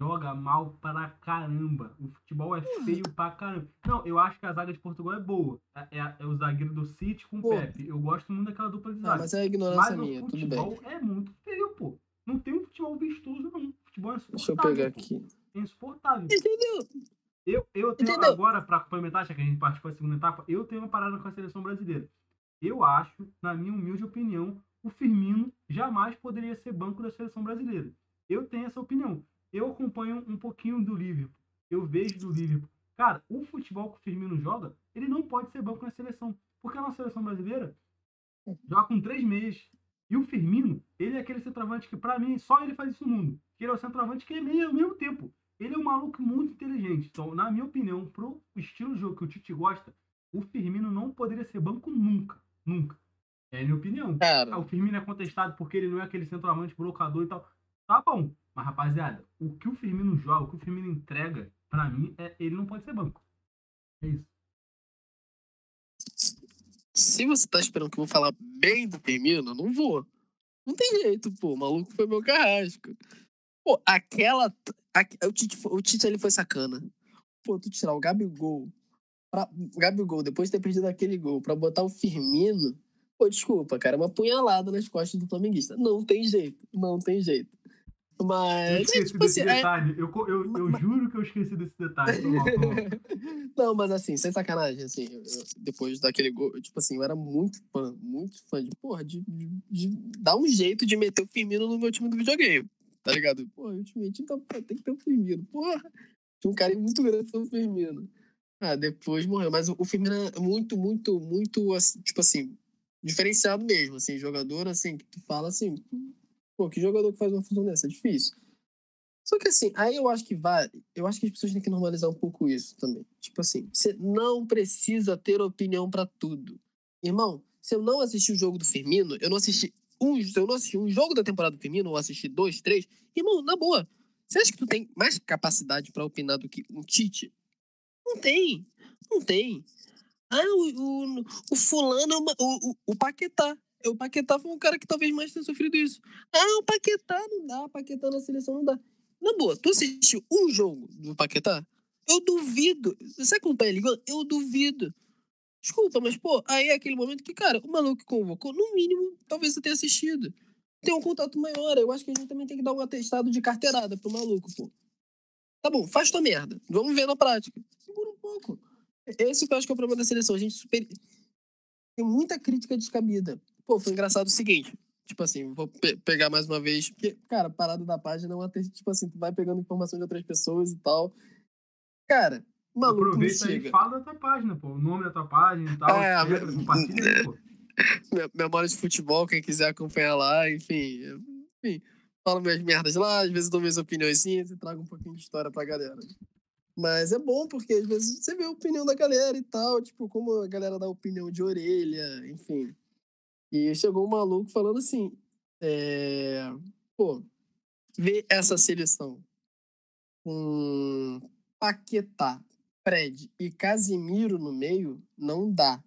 joga mal pra caramba. O futebol é feio pra caramba. Não, eu acho que a zaga de Portugal é boa. É, é- é o zagueiro do City com o. Pepe. Eu gosto muito daquela dupla de zaga. mas é ignorância Mas o minha, tudo bem. futebol é muito feio, pô. Não tem um futebol vistoso, não. O futebol é Deixa eu insuportável. pegar pô. aqui. É insuportável. Entendeu? Eu, eu tenho Entendeu? agora, pra complementar, já que a gente participou da segunda etapa, eu tenho uma parada com a seleção brasileira. Eu acho, na minha humilde opinião, o Firmino jamais poderia ser banco da seleção brasileira. Eu tenho essa opinião. Eu acompanho um pouquinho do Liverpool. Eu vejo do Liverpool. Cara, o futebol que o Firmino joga, ele não pode ser banco na seleção. Porque a nossa seleção brasileira joga com três meias. E o Firmino, ele é aquele centroavante que, pra mim, só ele faz isso no mundo. Que ele é o centroavante que é meio ao mesmo tempo. Ele é um maluco muito inteligente. Então, na minha opinião, pro estilo de jogo que o Tite gosta, o Firmino não poderia ser banco nunca. Nunca. É a minha opinião. Cara, o Firmino é contestado porque ele não é aquele centroavante brocador e tal. Tá bom. Mas, rapaziada, o que o Firmino joga, o que o Firmino entrega, pra mim, é ele não pode ser banco. É isso. se você tá esperando que eu vou falar bem do Firmino, não vou. Não tem jeito, pô. O maluco foi meu carrasco. Pô, aquela. a- o, Tite, o Tite ali foi sacana. Pô, tu tirar o Gabigol. Pra, Gabigol, depois de ter perdido aquele gol, pra botar o Firmino. Pô, desculpa, cara, é uma punhalada nas costas do flamenguista. Não tem jeito, não tem jeito. Eu Mas. é, esqueci tipo desse assim, é- detalhe. Eu, co- eu, eu Mas- juro que eu esqueci desse detalhe. Mal, mal. Não, mas assim, sem sacanagem, assim, eu- eu- depois daquele gol, eu, tipo assim, eu era muito fã, muito fã de, porra, de, de, de dar um jeito de meter o Firmino no meu time do videogame, tá ligado? Porra, ultimamente, então, pô, tem que ter o Firmino, porra. Tinha um carinho muito grande pelo Firmino. Ah, depois morreu, mas o, o Firmino é muito, muito, muito, assim, tipo assim, diferenciado mesmo, assim, jogador, assim, que tu fala assim, pô, que jogador que faz uma função dessa? É difícil. Só que assim, aí eu acho que vai. Eu acho que as pessoas têm que normalizar um pouco isso também. Tipo assim, você não precisa ter opinião pra tudo. Irmão, se eu não assisti o jogo do Firmino, eu não assisti um, se eu não assisti um jogo da temporada do Firmino, ou assisti dois, três, irmão, na boa. Você acha que tu tem mais capacidade pra opinar do que um Tite? Não tem. Não tem. Ah, o, o, o fulano, é o, o, o Paquetá. O Paquetá foi um cara que talvez mais tenha sofrido isso. Ah, o Paquetá não dá, o Paquetá na seleção não dá. Na boa, tu assistiu um jogo do Paquetá? Eu duvido. Você acompanha ele? Eu duvido. Desculpa, mas, pô, aí é aquele momento que, cara, o maluco convocou, no mínimo, talvez você tenha assistido. Tem um contato maior, eu acho que a gente também tem que dar um atestado de carteirada pro maluco, pô. Tá bom, faz tua merda. Vamos ver na prática. Segura um pouco. Esse que eu acho que é o problema da seleção. A gente super... tem muita crítica descabida. Pô, foi engraçado o seguinte. Tipo assim, vou pe pegar mais uma vez. Porque, cara, parada da página é uma. Tipo assim, tu vai pegando informação de outras pessoas e tal. Cara, maluco. Aproveita chega. e fala da tua página, pô. O nome da tua página e tal. É, chega, compartilha aí, pô. Memória de futebol, quem quiser acompanhar lá, enfim. Enfim, falo minhas merdas lá, às vezes dou minhas opiniões e trago um pouquinho de história pra galera. Mas é bom, porque às vezes você vê a opinião da galera e tal, tipo, como a galera dá opinião de orelha, enfim. E chegou um maluco falando assim: é... pô, ver essa seleção com Paquetá, Fred e Casimiro no meio, não dá.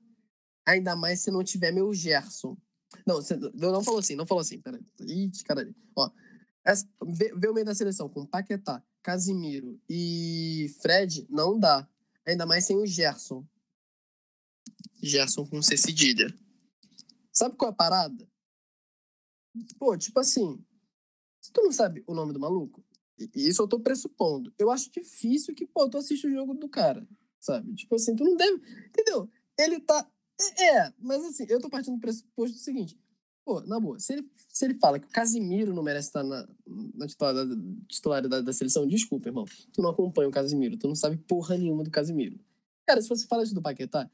Ainda mais se não tiver meu Gerson. Não, não falou assim, não falou assim, peraí. Ih, caralho. Ó, o meio da seleção com Paquetá, Casimiro e Fred, não dá. Ainda mais sem o Gerson. Gerson com C cedilha. Sabe qual é a parada? Pô, tipo assim, se tu não sabe o nome do maluco, isso eu tô pressupondo. Eu acho difícil que, pô, tu assiste o jogo do cara, sabe? Tipo assim, tu não deve. Entendeu? Ele tá. É, é mas assim, eu tô partindo do pressuposto do seguinte. Pô, na boa, se ele, se ele fala que o Casimiro não merece estar na, na titularidade, titularidade da seleção, desculpa, irmão. Tu não acompanha o Casimiro, tu não sabe porra nenhuma do Casimiro. Cara, se você fala isso do Paquetá,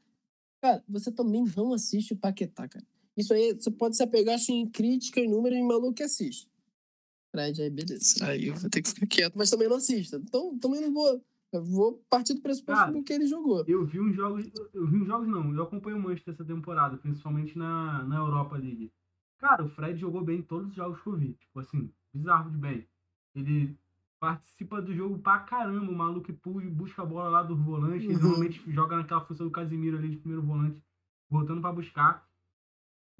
cara, você também não assiste o Paquetá, cara. Isso aí, você pode se apegar assim, em crítica, em número, em maluco que assiste. Fred, aí beleza. Aí eu vou ter que ficar quieto, mas também não assista. Então, também não vou. Eu vou partir do pressuposto do que ele jogou. Eu vi uns jogos. Eu vi uns jogos, não. Eu acompanho o Manchester essa temporada, principalmente na, na Europa League. Cara, o Fred jogou bem em todos os jogos que eu vi. Tipo assim, bizarro de bem. Ele participa do jogo pra caramba. O maluco busca a bola lá do volante. Ele uhum. normalmente joga naquela função do Casimiro ali de primeiro volante, voltando para buscar.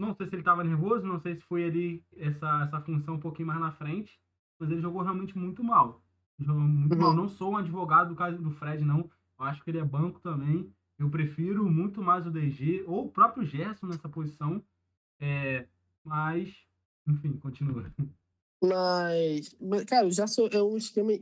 Não sei se ele estava nervoso, não sei se foi ali essa, essa função um pouquinho mais na frente, mas ele jogou realmente muito mal. Jogou muito uhum. mal. Não sou um advogado do caso do Fred, não. Eu acho que ele é banco também. Eu prefiro muito mais o DG ou o próprio Gerson nessa posição. É, mas, enfim, continua. Mas, mas, cara, o Gerson é um esquema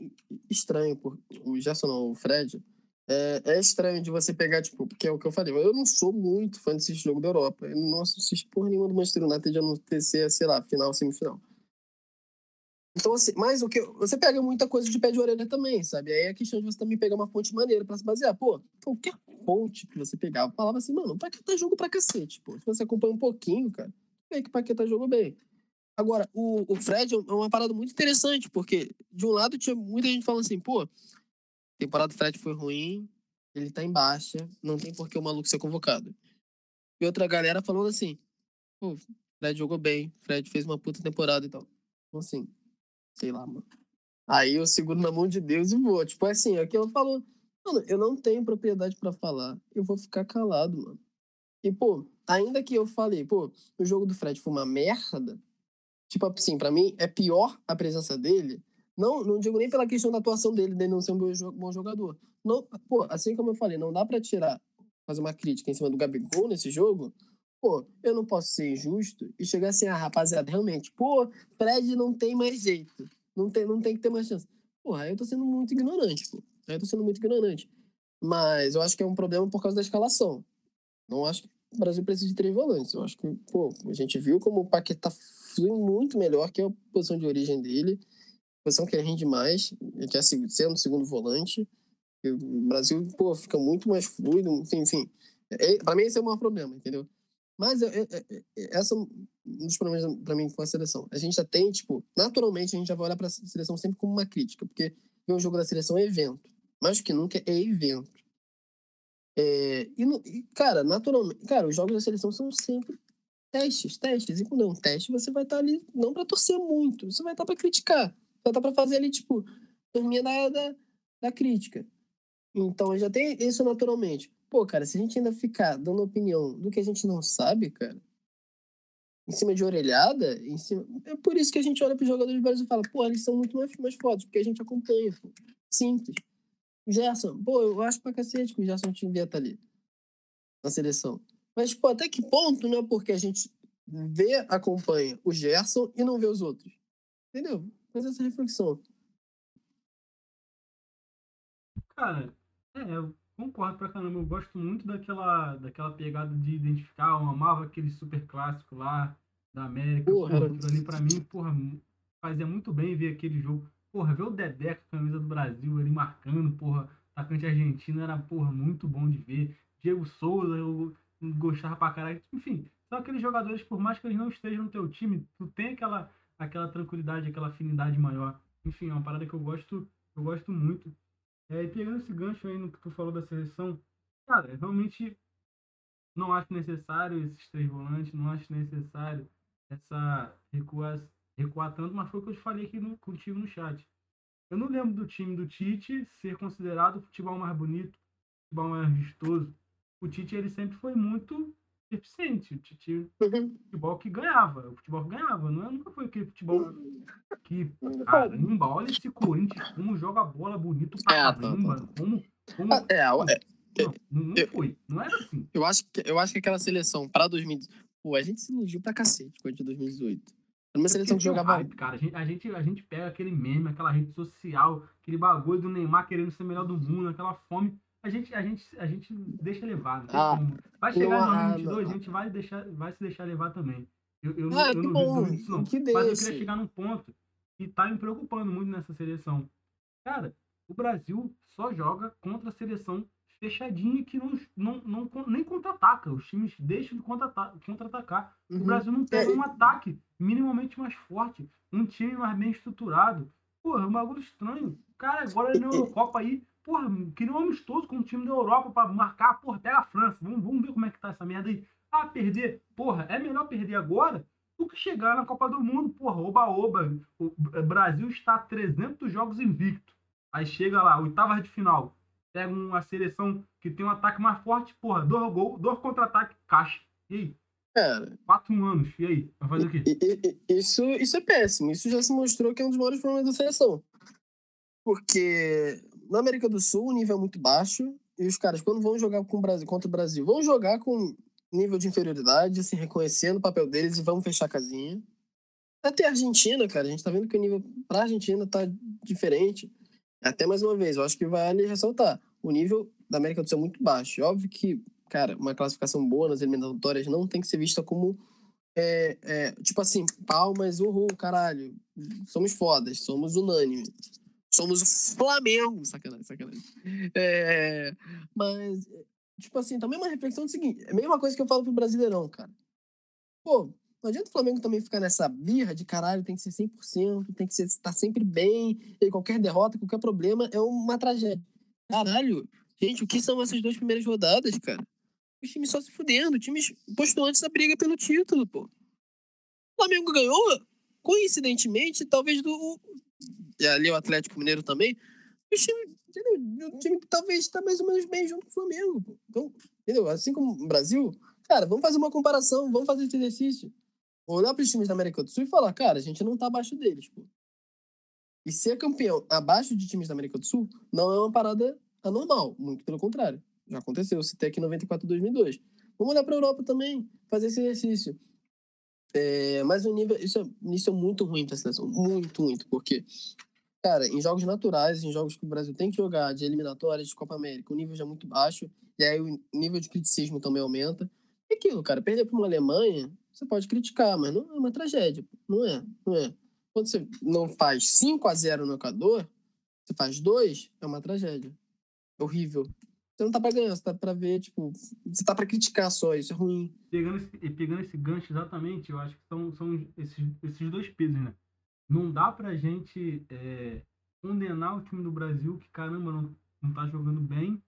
estranho. Por, o Gerson não, o Fred é, é, estranho de você pegar, tipo, porque é o que eu falei. Eu não sou muito fã desse jogo da Europa. Eu não assisto porra nenhuma do Manchester United de acontecer, sei lá, final, semifinal. Então, assim, mas o que você pega muita coisa de pé de orelha também, sabe? Aí é a questão de você também pegar uma fonte maneira para se basear. Pô, qualquer fonte que você pegava, falava assim, mano, o Paquetá jogo pra cacete, pô. Se você acompanha um pouquinho, cara, vê que o Paquetá jogou bem. Agora, o, o Fred é uma parada muito interessante, porque de um lado tinha muita gente falando assim, pô, temporada do Fred foi ruim, ele tá em baixa, não tem por que o maluco ser convocado. E outra galera falando assim, pô, Fred jogou bem, Fred fez uma puta temporada e tal. Então, assim, sei lá, mano. Aí eu seguro na mão de Deus e vou. Tipo, assim, é aquilo falou, mano, eu não tenho propriedade para falar, eu vou ficar calado, mano. E, pô, ainda que eu falei, pô, o jogo do Fred foi uma merda, tipo assim, para mim é pior a presença dele não, não digo nem pela questão da atuação dele, dele não ser um bom jogador. Não, pô, assim como eu falei, não dá para tirar, fazer uma crítica em cima do Gabigol nesse jogo. Pô, eu não posso ser injusto e chegar assim, ah, rapaziada, realmente, pô, Fred não tem mais jeito. Não tem, não tem que ter mais chance. Porra, eu tô sendo muito ignorante, pô. Eu tô sendo muito ignorante. Mas eu acho que é um problema por causa da escalação. Não acho que o Brasil precisa de três volantes. Eu acho que, pô, a gente viu como o Paquetá flui muito melhor que a posição de origem dele posição que rende mais, que é sendo segundo volante. O Brasil, pô, fica muito mais fluido, enfim. É, para mim, esse é o maior problema, entendeu? Mas é, é, é, essa é um dos problemas para mim com a seleção. A gente já tem, tipo, naturalmente a gente já vai olhar para a seleção sempre como uma crítica, porque ver jogo da seleção é evento. Mais que nunca é evento. É, e, e, cara, naturalmente, cara, os jogos da seleção são sempre testes, testes. E quando é um teste, você vai estar tá ali não para torcer muito, você vai estar tá para criticar. Só dá pra fazer ali, tipo, turminha da, da, da crítica. Então já tem isso naturalmente. Pô, cara, se a gente ainda ficar dando opinião do que a gente não sabe, cara, em cima de orelhada, em cima... é por isso que a gente olha para os jogadores do Brasil e fala, pô, eles são muito mais, mais fodas, porque a gente acompanha, pô. Simples. Gerson, pô, eu acho pra cacete que o Gerson devia estar ali na seleção. Mas, pô, até que ponto, né? Porque a gente vê, acompanha o Gerson e não vê os outros. Entendeu? Faz essa reflexão. Cara, é, eu concordo pra caramba. Eu gosto muito daquela, daquela pegada de identificar. Eu amava aquele super clássico lá da América. Porra, porra ali pra mim, porra, fazia muito bem ver aquele jogo. Porra, ver o Dedé com a camisa do Brasil ali marcando, porra, atacante argentino era, porra, muito bom de ver. Diego Souza, eu gostava pra caralho. Enfim, são aqueles jogadores, por mais que eles não estejam no teu time, tu tem aquela, aquela tranquilidade, aquela afinidade maior. Enfim, é uma parada que eu gosto, eu gosto muito. É, e pegando esse gancho aí no que tu falou da seleção, cara, realmente não acho necessário esses três volantes, não acho necessário essa recuar, recuar tanto, mas foi o que eu te falei aqui no, contigo no chat. Eu não lembro do time do Tite ser considerado o futebol mais bonito, o futebol mais vistoso. O Tite ele sempre foi muito eficiente. O Tite uhum. futebol que ganhava, o futebol que ganhava, não é, nunca foi aquele futebol que caramba, olha esse Corinthians como joga bola bonito pra é, caramba, tá, tá. como, como ah, é, é, não, não eu, foi, não era assim. Eu acho que eu acho que aquela seleção para 2018, pô, a gente se iludiu pra cacete com a de 2018. Era uma seleção que jogava. Hype, cara. A gente, a, gente, a gente pega aquele meme, aquela rede social, aquele bagulho do Neymar querendo ser melhor do mundo, aquela fome a gente, a gente, a gente deixa levar. Ah, vai chegar em 2022, a gente vai, deixar, vai se deixar levar também. Eu, eu, ah, eu não bom, disso, não. Que Mas eu queria chegar num ponto que tá me preocupando muito nessa seleção. Cara, o Brasil só joga contra a seleção fechadinha que não, não, não, nem contra-ataca. Os times deixam de contra-atacar. Uhum. O Brasil não tem é. um ataque minimamente mais forte, um time mais bem estruturado. Pô, é um bagulho estranho. Cara, agora na Eurocopa aí, porra, queria um amistoso com o time da Europa para marcar, porra, pega a França, vamos, vamos ver como é que tá essa merda aí. Ah, perder, porra, é melhor perder agora do que chegar na Copa do Mundo, porra, oba-oba. O Brasil está a 300 jogos invicto. Aí chega lá, oitava de final, pega uma seleção que tem um ataque mais forte, porra, dois gols, dois contra-ataque, caixa. E aí? Cara, quatro anos, e aí? Vai fazer o quê? Isso, isso é péssimo. Isso já se mostrou que é um dos maiores problemas da seleção. Porque na América do Sul o nível é muito baixo e os caras, quando vão jogar com o Brasil, contra o Brasil, vão jogar com nível de inferioridade, assim, reconhecendo o papel deles e vão fechar a casinha. Até a Argentina, cara, a gente tá vendo que o nível pra Argentina tá diferente. Até mais uma vez, eu acho que vale ressaltar. O nível da América do Sul é muito baixo. É óbvio que, cara, uma classificação boa nas eliminatórias não tem que ser vista como é, é, tipo assim, palmas, uhul, caralho, somos fodas, somos unânimes. Somos o Flamengo. Sacanagem, sacanagem. É, mas, tipo assim, também uma reflexão do seguinte: é a mesma coisa que eu falo pro Brasileirão, cara. Pô, não adianta o Flamengo também ficar nessa birra de caralho, tem que ser 100%, tem que ser, estar tá sempre bem, e qualquer derrota, qualquer problema é uma tragédia. Caralho, gente, o que são essas duas primeiras rodadas, cara? Os times só se fudendo, times postulantes da briga pelo título, pô. O Flamengo ganhou, coincidentemente, talvez do, e ali o Atlético Mineiro também, o time, entendeu? O time talvez está mais ou menos bem junto com o Flamengo. Então, entendeu? Assim como o Brasil, cara, vamos fazer uma comparação, vamos fazer esse exercício. Olhar para os times da América do Sul e falar, cara, a gente não está abaixo deles, pô. E ser campeão abaixo de times da América do Sul não é uma parada anormal, muito pelo contrário. Já aconteceu, citei aqui 94 2002. Vamos olhar para a Europa também, fazer esse exercício. É, mas o nível, isso é, isso é muito ruim para seleção, muito, muito, porque Cara, em jogos naturais, em jogos que o Brasil tem que jogar, de eliminatórias, de Copa América, o nível já é muito baixo, e aí o nível de criticismo também aumenta. E aquilo, cara, perder para uma Alemanha, você pode criticar, mas não é uma tragédia. Não é, não é. Quando você não faz 5 a 0 no Equador, você faz 2, é uma tragédia. É horrível. Você não tá pra ganhar, você tá pra ver, tipo, você tá pra criticar só, isso é ruim. Pegando esse, pegando esse gancho exatamente, eu acho que são, são esses, esses dois pesos, né? não dá pra gente é, condenar o time do Brasil que, caramba, não, não tá jogando bem,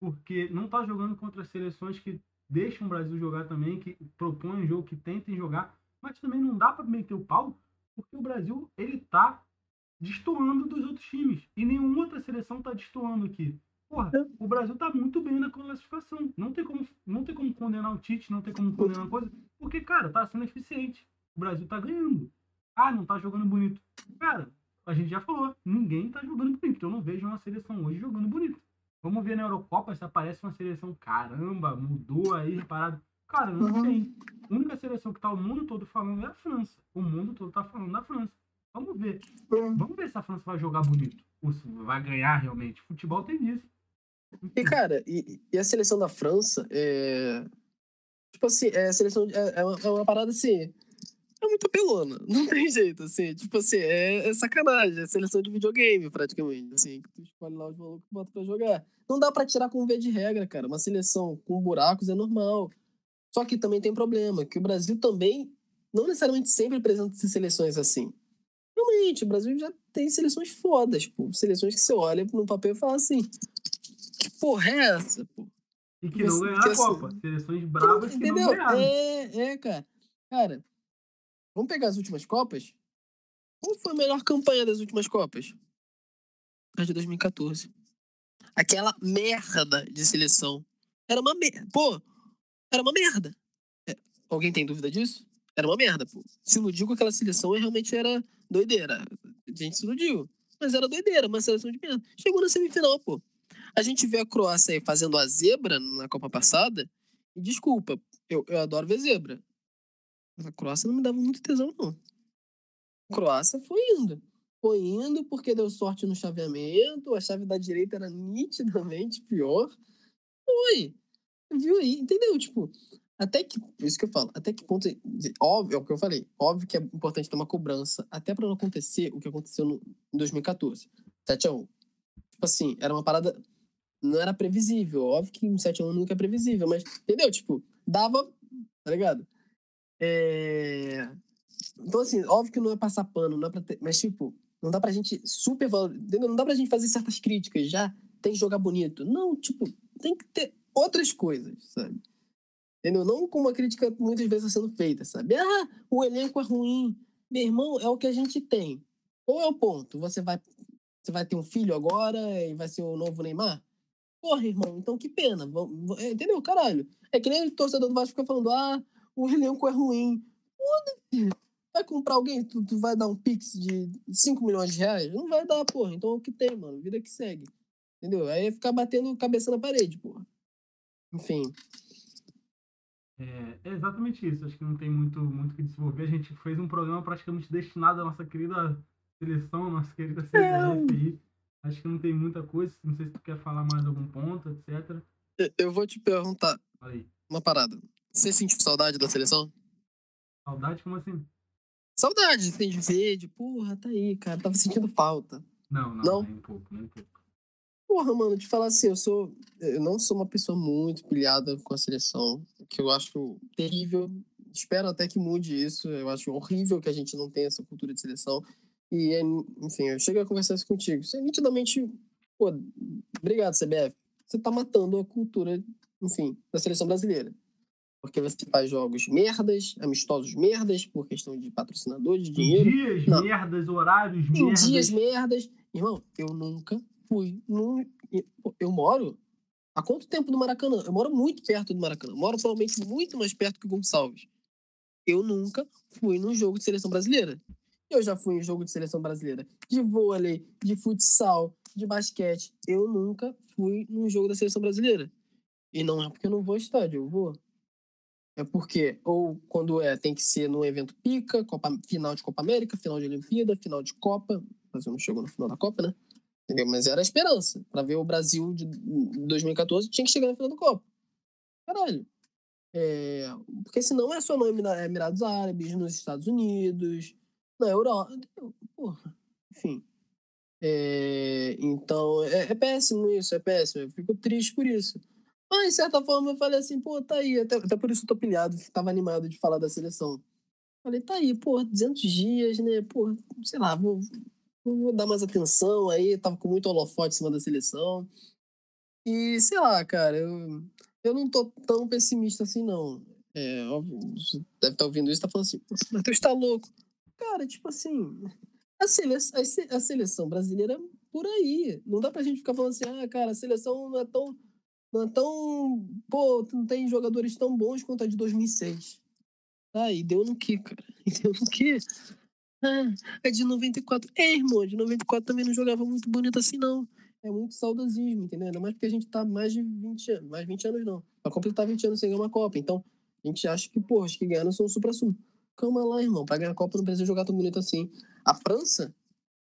porque não tá jogando contra seleções que deixam o Brasil jogar também, que propõem jogo, que tentem jogar, mas também não dá para meter o pau, porque o Brasil, ele tá destoando dos outros times, e nenhuma outra seleção tá destoando aqui. Porra, o Brasil tá muito bem na classificação. Não tem como, não tem como condenar o Tite, não tem como condenar coisa, porque, cara, tá sendo eficiente. O Brasil tá ganhando. Ah, não tá jogando bonito. Cara, a gente já falou, ninguém tá jogando bonito. Eu não vejo uma seleção hoje jogando bonito. Vamos ver na Eurocopa se aparece uma seleção, caramba, mudou aí, reparado. Cara, não Uhum. tem. A única seleção que tá o mundo todo falando é a França. O mundo todo tá falando da França. Vamos ver. Vamos ver se a França vai jogar bonito. Ou se vai ganhar realmente. Futebol tem disso. E, cara, e, e a seleção da França é. Tipo assim, é a seleção. É, é, uma, é uma parada assim. É muito apelona. Não tem jeito, assim. Tipo assim, é, é sacanagem. É seleção de videogame, praticamente. Assim, que tu escolhe lá os malucos e bota pra jogar. Não dá pra tirar com um V de regra, cara. Uma seleção com buracos é normal. Só que também tem problema, que o Brasil também não necessariamente sempre apresenta seleções assim. Realmente, o Brasil já tem seleções fodas, pô. Seleções que você olha no papel e fala assim: que porra é essa, pô? E que não ganharam a assim- Copa. Seleções bravas que não Entendeu? ganharam. É, é, cara. Cara, vamos pegar as últimas Copas? Qual foi a melhor campanha das últimas Copas? A de 2014. Aquela merda de seleção. Era uma merda. Pô, era uma merda. É, Alguém tem dúvida disso? Era uma merda, pô. Se iludiu com aquela seleção e realmente era doideira. A gente se iludiu. Mas era doideira, uma seleção de merda. Chegou na semifinal, pô. A gente vê a Croácia aí fazendo a zebra na Copa passada. E desculpa, eu, eu adoro ver zebra. Mas a Croácia não me dava muito tesão, não. A Croácia foi indo. Foi indo porque deu sorte no chaveamento. A chave da direita era nitidamente pior. Foi. Viu aí? Entendeu? Tipo, até que. Isso que eu falo. Até que ponto. Óbvio, é o que eu falei. Óbvio que é importante ter uma cobrança. Até pra não acontecer o que aconteceu no, em 2014. 7x1. Tipo assim, era uma parada. Não era previsível. Óbvio que um 7x1 nunca é previsível, mas. Entendeu? Tipo, dava. Tá ligado? É... Então, assim, óbvio que não é passar pano, não é pra ter... Mas, tipo, não dá pra gente super entendeu? Não dá pra gente fazer certas críticas, já tem que jogar bonito. Não, tipo, tem que ter outras coisas, sabe? Entendeu? Não como a crítica muitas vezes está sendo feita, sabe? Ah, o elenco é ruim. Meu irmão, é o que a gente tem. Ou é o ponto? Você vai, você vai ter um filho agora e vai ser o novo Neymar? Porra, irmão, então que pena. É, Entendeu? Caralho. É que nem o torcedor do Vasco fica falando, ah, o elenco é ruim. Foda-se. Vai comprar alguém, tu, tu vai dar um pix de 5 milhões de reais? Não vai dar, porra. Então é o que tem, mano. Vida que segue. Entendeu? Aí é ficar batendo cabeça na parede, porra. Enfim. É, é exatamente isso. Acho que não tem muito muito o que desenvolver. A gente fez um programa praticamente destinado à nossa querida seleção, nossa querida CBF aí. Acho que não tem muita coisa. Não sei se tu quer falar mais algum ponto, etc. Eu- vou te perguntar aí. uma parada. Você sentiu saudade da seleção? Saudade, como assim? Saudade, assim, de ver, de porra, tá aí, cara. Tava sentindo falta. Não, não, Não? nem um pouco, nem um pouco. Porra, mano, te falar assim, eu sou. Eu não sou uma pessoa muito pilhada com a seleção, que eu acho terrível. Espero até que mude isso. Eu acho horrível que a gente não tenha essa cultura de seleção. E, é, enfim, eu chego a conversar isso contigo. Isso é nitidamente. Pô, obrigado, CBF. Você tá matando a cultura, enfim, da seleção brasileira. Porque você faz jogos merdas, amistosos merdas, por questão de patrocinador, de Em dinheiro dias, Não. merdas, horários, em merdas. dias merdas. Irmão, eu nunca fui num. eu- Eu moro. Há quanto tempo no Maracanã? Eu moro muito perto do Maracanã. Moro provavelmente muito mais perto que o Gonçalves. Eu nunca fui num jogo de seleção brasileira. Eu já fui em jogo de seleção brasileira de vôlei, de futsal, de basquete. Eu nunca fui num jogo da seleção brasileira. E não é porque eu não vou ao estádio, eu vou. É porque, ou quando é, tem que ser num evento pica, Copa, final de Copa América, final de Olimpíada, final de Copa. O Brasil não chegou no final da Copa, né? Entendeu? Mas era a esperança. Pra ver o Brasil de 2014, tinha que chegar na final da Copa. Caralho. É, porque senão é só no Emira- Emirados Árabes, nos Estados Unidos, na Europa. Porra. Enfim. É, então, é, é péssimo isso, é péssimo. Eu fico triste por isso. Mas, de certa forma, eu falei assim, pô, tá aí. Até, até por isso eu tô pilhado, tava animado de falar da seleção. Falei, tá aí, pô, 200 dias, né? Pô, sei lá, vou, vou dar mais atenção aí. Tava com muito holofote em cima da seleção. E, sei lá, cara, eu, eu não tô tão pessimista assim, não. É, óbvio, deve estar ouvindo isso e tá falando assim, Matheus tá louco. Cara, tipo assim, a, sele, a, se- a seleção brasileira por aí. Não dá pra gente ficar falando assim, ah, cara, a seleção não é tão. Não é tão. Pô, não tem jogadores tão bons quanto a de 2006. Ah, e deu no que, cara? E deu no que? Ah, é de 94. É, irmão, de 94 também não jogava muito bonito assim, não. É muito saudosismo, entendeu? Ainda mais porque a gente tá mais de 20 anos. Mais 20 anos não. Pra completar 20 anos sem ganhar uma Copa. Então, a gente acha que, pô, os que ganharam são o supra-sumo. Calma lá, irmão. Pra ganhar a Copa não precisa jogar tão bonito assim. A França.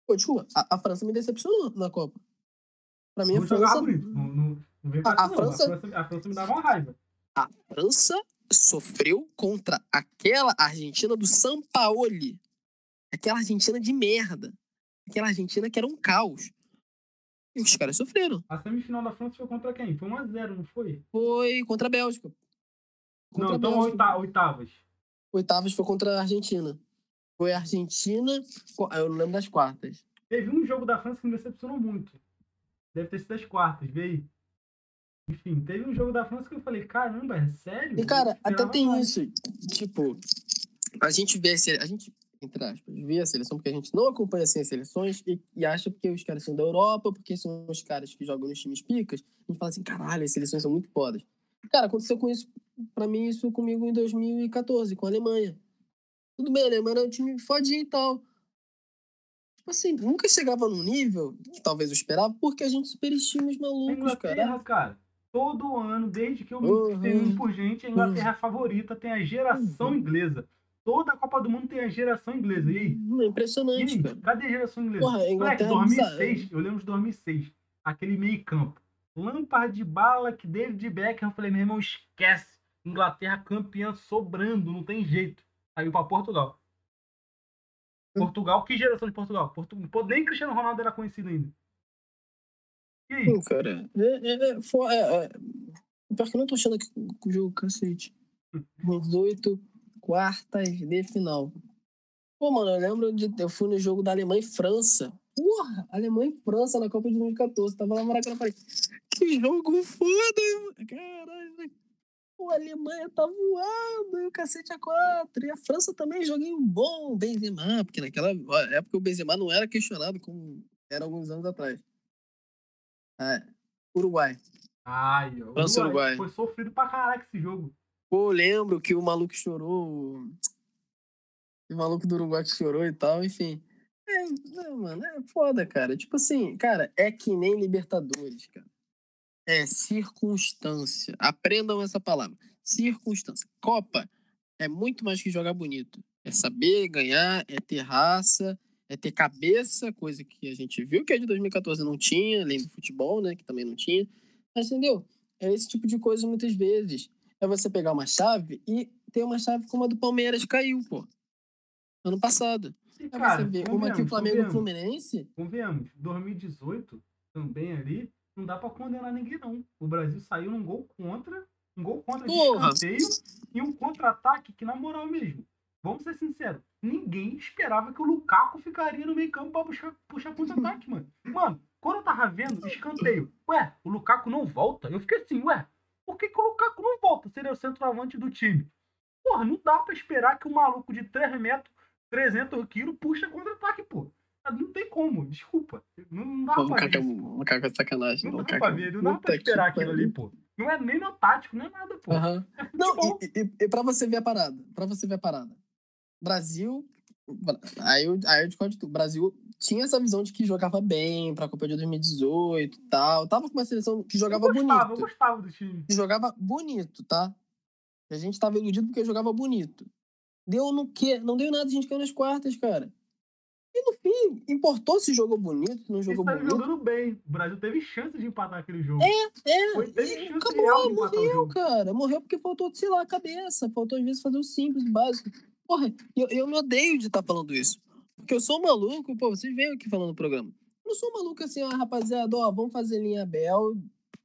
Pô, desculpa, a, a França me decepcionou na Copa. Pra mim, a França. jogava bonito. Não, não, não vem A- pra a não. França- A França, a França me dava uma raiva. A França sofreu contra aquela Argentina do Sampaoli. Aquela Argentina de merda. Aquela Argentina que era um caos. E os caras sofreram. A semifinal da França foi contra quem? Foi 1x0, não foi? Foi contra a Bélgica. Contra não, a então oitavas. Oitavas foi contra a Argentina. Foi a Argentina. co- Eu não lembro das quartas. Teve um jogo da França que me decepcionou muito. Deve ter sido as quartas, veio. Enfim, teve um jogo da França que eu falei, caramba, é sério? E, cara, até tem mais. isso. Tipo, a gente vê a sele- a gente, entre aspas, vê a seleção porque a gente não acompanha assim, as seleções e, e acha porque os caras são da Europa, porque são os caras que jogam nos times picas. A gente fala assim, caralho, as seleções são muito fodas. Cara, aconteceu com isso, pra mim, isso comigo em 2014, com a Alemanha. Tudo bem, a Alemanha era um time fodinho e tal. Tipo assim, nunca chegava num nível que talvez eu esperava, porque a gente superestima os A malucos, cara. Cara, todo ano, desde que eu me Uhum. por gente, a Inglaterra é a favorita, tem a geração Uhum. inglesa. Toda a Copa do Mundo tem a geração inglesa. E aí? Hum, É impressionante, E aí? cara. Cadê a geração inglesa? Porra, Moleque, Inglaterra é 2006, eu lembro de 2006, aquele meio campo. Lampard, Balak, David Beckham, eu falei, meu irmão, esquece. Inglaterra campeã sobrando, não tem jeito. Saiu pra Portugal. Hum. Portugal, que geração de Portugal? Portu... pô, Nem Cristiano Ronaldo era conhecido ainda. E aí? Sim, cara. É, é, é, fo- é, é. Pior que eu não tô achando aqui o jogo, cacete. 18 quartas de final. Pô, mano, eu lembro de. Eu fui no jogo da Alemanha e França. Porra, Alemanha e França na Copa de 2014. Tava lá no Maracanã. Falei, que jogo foda, caralho. A Alemanha tá voando, e o cacete a quatro. E a França também, joguinho bom. Benzema, porque naquela época o Benzema não era questionado como era alguns anos atrás. É, Uruguai. Ai, França, Uruguai. Foi sofrido pra caraca esse jogo. Pô, eu lembro que o maluco chorou. O maluco do Uruguai que chorou e tal, enfim. É, é, mano, é foda, cara. Tipo assim, cara, é que nem Libertadores, cara. É circunstância. Aprendam essa palavra. Circunstância. Copa é muito mais que jogar bonito. É saber ganhar, é ter raça, é ter cabeça, coisa que a gente viu que a de 2014 não tinha, além do futebol, né, que também não tinha. Mas entendeu? É esse tipo de coisa muitas vezes. É você pegar uma chave e ter uma chave como a do Palmeiras caiu, pô. Ano passado. Aí cara, você vê uma que o Flamengo e o. Fluminense. Convenhamos, 2018 também ali, não dá pra condenar ninguém, não. O Brasil saiu num gol contra, um gol contra de Porra. escanteio e um contra-ataque que, na moral mesmo, vamos ser sinceros, ninguém esperava que o Lukaku ficaria no meio campo pra puxar, puxar contra-ataque, mano. Mano, quando eu tava vendo escanteio, ué, o Lukaku não volta? Eu fiquei assim, ué, por que, que o Lukaku não volta? Seria o centroavante do time. Porra, não dá pra esperar que um maluco de 3 metros, 300 quilos, puxa contra-ataque, pô. Não tem como, desculpa. Não, não dá Pô, pra Macaco é ver. isso. Macaco é sacanagem. Não dá Macaco pra é- ver, não dá pra esperar aquilo ali, pô. Não é nem no tático, nem nada, pô. É Não, e, e, e pra você ver a parada, pra você ver a parada. Brasil, aí eu, aí eu discordo de tudo. Brasil tinha essa visão de que jogava bem pra Copa de 2018 e tal. Tava com uma seleção que jogava eu gostava, eu bonito. gostava do time. Que jogava bonito, tá? E a gente tava iludido porque jogava bonito. Deu no quê? Não deu nada, a gente caiu nas quartas, cara. E no fim, importou se jogou bonito, se não Ele jogou saiu bonito. jogando bem. O Brasil teve chance de empatar aquele jogo. É, Foi, teve chance acabou, de morreu, cara. Morreu porque faltou, sei lá, a cabeça. Faltou, às vezes, fazer o simples, o básico. Porra, eu, eu me odeio de estar falando isso. Porque eu sou maluco, pô, vocês veem aqui falando no programa. Eu não sou maluco assim, ó, rapaziada, ó, vamos fazer linha Bel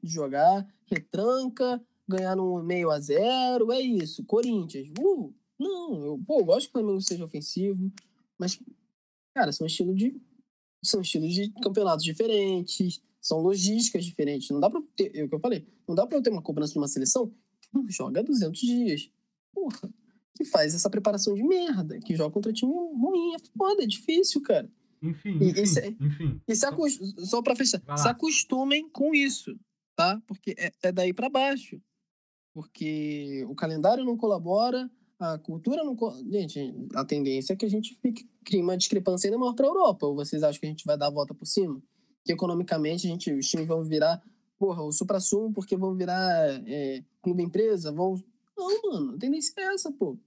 jogar, retranca, ganhar no meio a zero, é isso. Corinthians, uh, não, eu, pô, eu gosto que o Flamengo seja ofensivo, mas, cara, são estilos de. São estilos de campeonatos diferentes, são logísticas diferentes. Não dá pra ter, é o que eu falei, não dá pra eu ter uma cobrança de uma seleção que não joga 200 dias. Porra, que faz essa preparação de merda, que joga contra time ruim, é foda, é difícil, cara. Enfim, E- enfim, se- enfim. E se só pra fechar, se acostumem com isso, tá? Porque é, é daí pra baixo. Porque o calendário não colabora, a cultura não. Gente, a tendência é que a gente fique, crie uma discrepância ainda maior pra Europa. Ou vocês acham que a gente vai dar a volta por cima? Que economicamente a gente, os times vão virar, porra, o supra-sumo porque vão virar é, clube empresa? Vão. Não, mano, a tendência é essa, pô.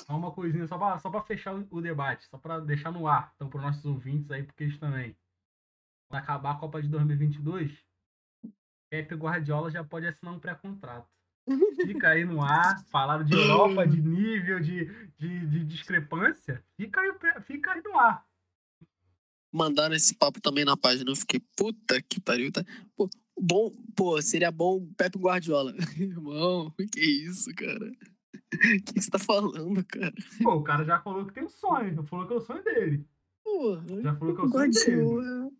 Só uma coisinha, só pra, só fechar o, o debate, só pra deixar no ar, então, para nossos ouvintes aí, porque eles também. Quando acabar a Copa de 2022, Pepe Guardiola já pode assinar um pré-contrato. Fica aí no ar, falaram de Europa, de nível, de, de, de discrepância, fica aí, fica aí no ar. mandaram esse papo também na página. Eu fiquei, puta que pariu. Tá... Pô, bom, pô, seria bom Pepe Guardiola. Irmão, que isso, cara? O que você tá falando, cara? Pô, o cara já falou que tem um sonho, já falou que é o sonho dele. Pô, Já falou que é o sonho dele. Guardiola.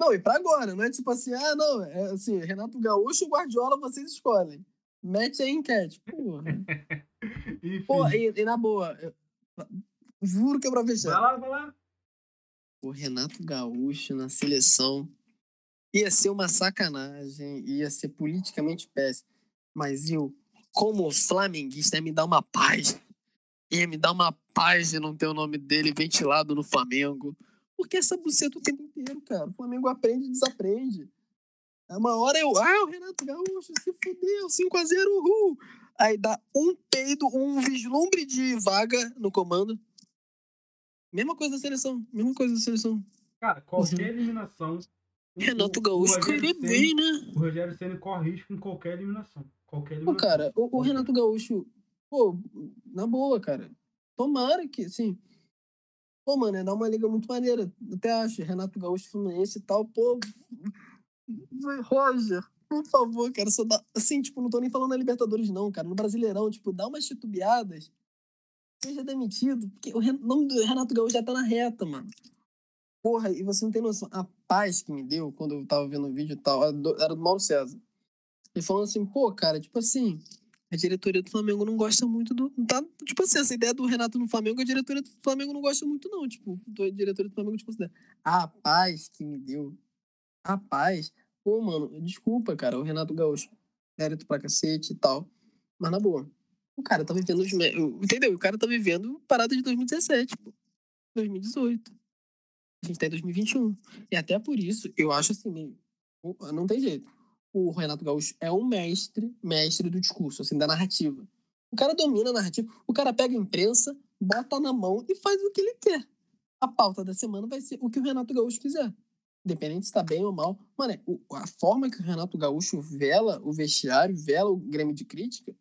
Não, e pra agora, não é tipo assim, ah, não, é assim, Renato Gaúcho ou Guardiola, vocês escolhem. Mete aí a enquete. Porra. Enfim, Pô, e, e na boa, eu- juro que é pra vai fechar. lá, vai lá. O Renato Gaúcho na seleção ia ser uma sacanagem, ia ser politicamente péssimo. Mas eu, como flamenguista, ia me dar uma paz. Ia me dar uma paz de não ter o nome dele ventilado no Flamengo. Porque essa buceta o tempo inteiro, cara. O Flamengo aprende e desaprende. É Uma hora eu, ah, o Renato Gaúcho se fudeu, 5x0, uhul. Aí dá um peido, um vislumbre de vaga no comando. Mesma coisa da seleção, mesma coisa da seleção. Cara, qualquer eliminação. o- Renato o- Gaúcho bem, né? O Rogério Senna corre risco em qualquer eliminação. Qualquer Pô, eliminação. cara, o, o Renato Gaúcho, pô, na boa, cara. Tomara que, assim. Pô, mano, é dar uma liga muito maneira. Até acho. Renato Gaúcho Fluminense e tal, pô. Roger, por favor, cara, só dá. Assim, tipo, não tô nem falando na Libertadores, não, cara. No Brasileirão, tipo, dá umas titubeadas. Seja demitido. Porque o nome do Renato Gaúcho já tá na reta, mano. Porra, e você não tem noção. A paz que me deu quando eu tava vendo o vídeo e tal, era do, Mauro César. Ele falando assim, pô, cara, tipo assim, a diretoria do Flamengo não gosta muito do. Tá, tipo assim, essa ideia do Renato no Flamengo, a diretoria do Flamengo não gosta muito, não. Tipo, a diretoria do Flamengo, tipo assim, a paz que me deu. A paz. Pô, mano, desculpa, cara, o Renato Gaúcho. Mérito pra cacete e tal. Mas na boa. O cara tá vivendo os. Entendeu? O cara tá vivendo parada de 2017, pô. 2018. A gente tá em 2021. E até por isso, eu acho assim, não tem jeito o Renato Gaúcho é um mestre, mestre do discurso, assim, da narrativa. O cara domina a narrativa, o cara pega a imprensa, bota na mão e faz o que ele quer. A pauta da semana vai ser o que o Renato Gaúcho quiser. Independente se tá bem ou mal. Mano, é, a forma que o Renato Gaúcho vela o vestiário, vela o Grêmio de crítica,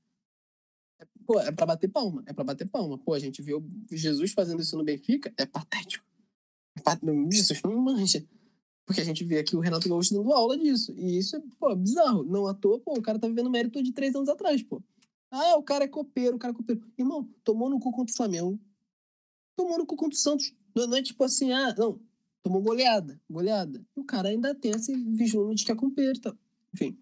é, pô, é pra bater palma. É pra bater palma. Pô, a gente o Jesus fazendo isso no Benfica, é patético. É Jesus não manja. Porque a gente vê aqui o Renato Gaúcho dando aula disso. E isso é, pô, bizarro. Não à toa, pô, o cara tá vivendo mérito de três anos atrás, pô. Ah, o cara é copeiro, o cara é copeiro. Irmão, tomou no cu contra o Flamengo. Tomou no cu contra o Santos. Não, não é tipo assim, ah, não. Tomou goleada, goleada. O cara ainda tem esse vislumbre de que é copeiro e tal. Enfim.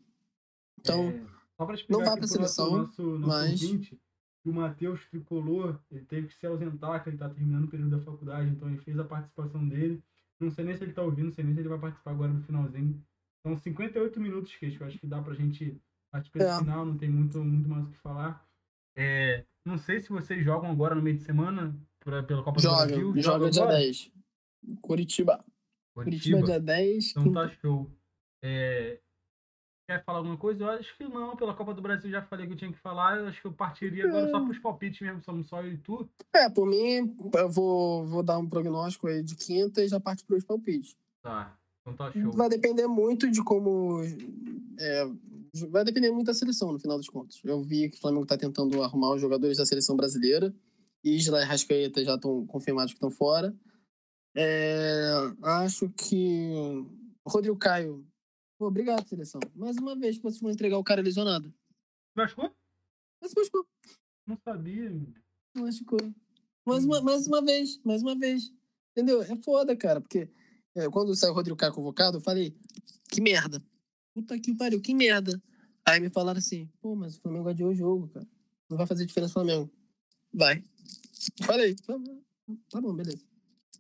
Então, É, só pra explicar não vai aqui pra seleção, nosso, nosso mas- ouvinte, o Matheus Tricolor, ele teve que se ausentar, que ele tá terminando o período da faculdade, então ele fez a participação dele. Não sei nem se ele tá ouvindo, não sei nem se ele vai participar agora no finalzinho. São 58 minutos, que eu acho que dá pra gente partir pelo É. final, não tem muito, muito mais o que falar. É, não sei se vocês jogam agora no meio de semana pra- pela Copa do joga, Brasil. joga dia agora? 10. Curitiba. Curitiba, dia 10. Então quinta- tá show. É, Quer falar alguma coisa? Eu acho que não. Pela Copa do Brasil já falei que eu tinha que falar. Eu acho que eu partiria agora só pros palpites mesmo. Somos só eu e tu. É, por mim, eu vou, vou dar um prognóstico aí de quinta e já parte para os palpites. Tá. Então tá show. Vai depender muito de como. é, vai depender muito da seleção, no final dos contos. Eu vi que o Flamengo está tentando arrumar os jogadores da seleção brasileira. Isla e Rascaeta já estão confirmados que estão fora. É, acho que. Rodrigo Caio. Pô, obrigado, seleção. Mais uma vez que vocês vão entregar o cara lesionado. Machucou? Mas machucou. Não sabia. Machucou. Mais uma, mais uma vez, mais uma vez. Entendeu? É foda, cara, porque é, quando saiu o Rodrigo Caio convocado, eu falei, que merda. Puta que pariu, que merda. Aí me falaram assim, pô, mas o Flamengo adiou o jogo, cara. Não vai fazer diferença no Flamengo. Vai. Falei, tá bom, tá bom, beleza.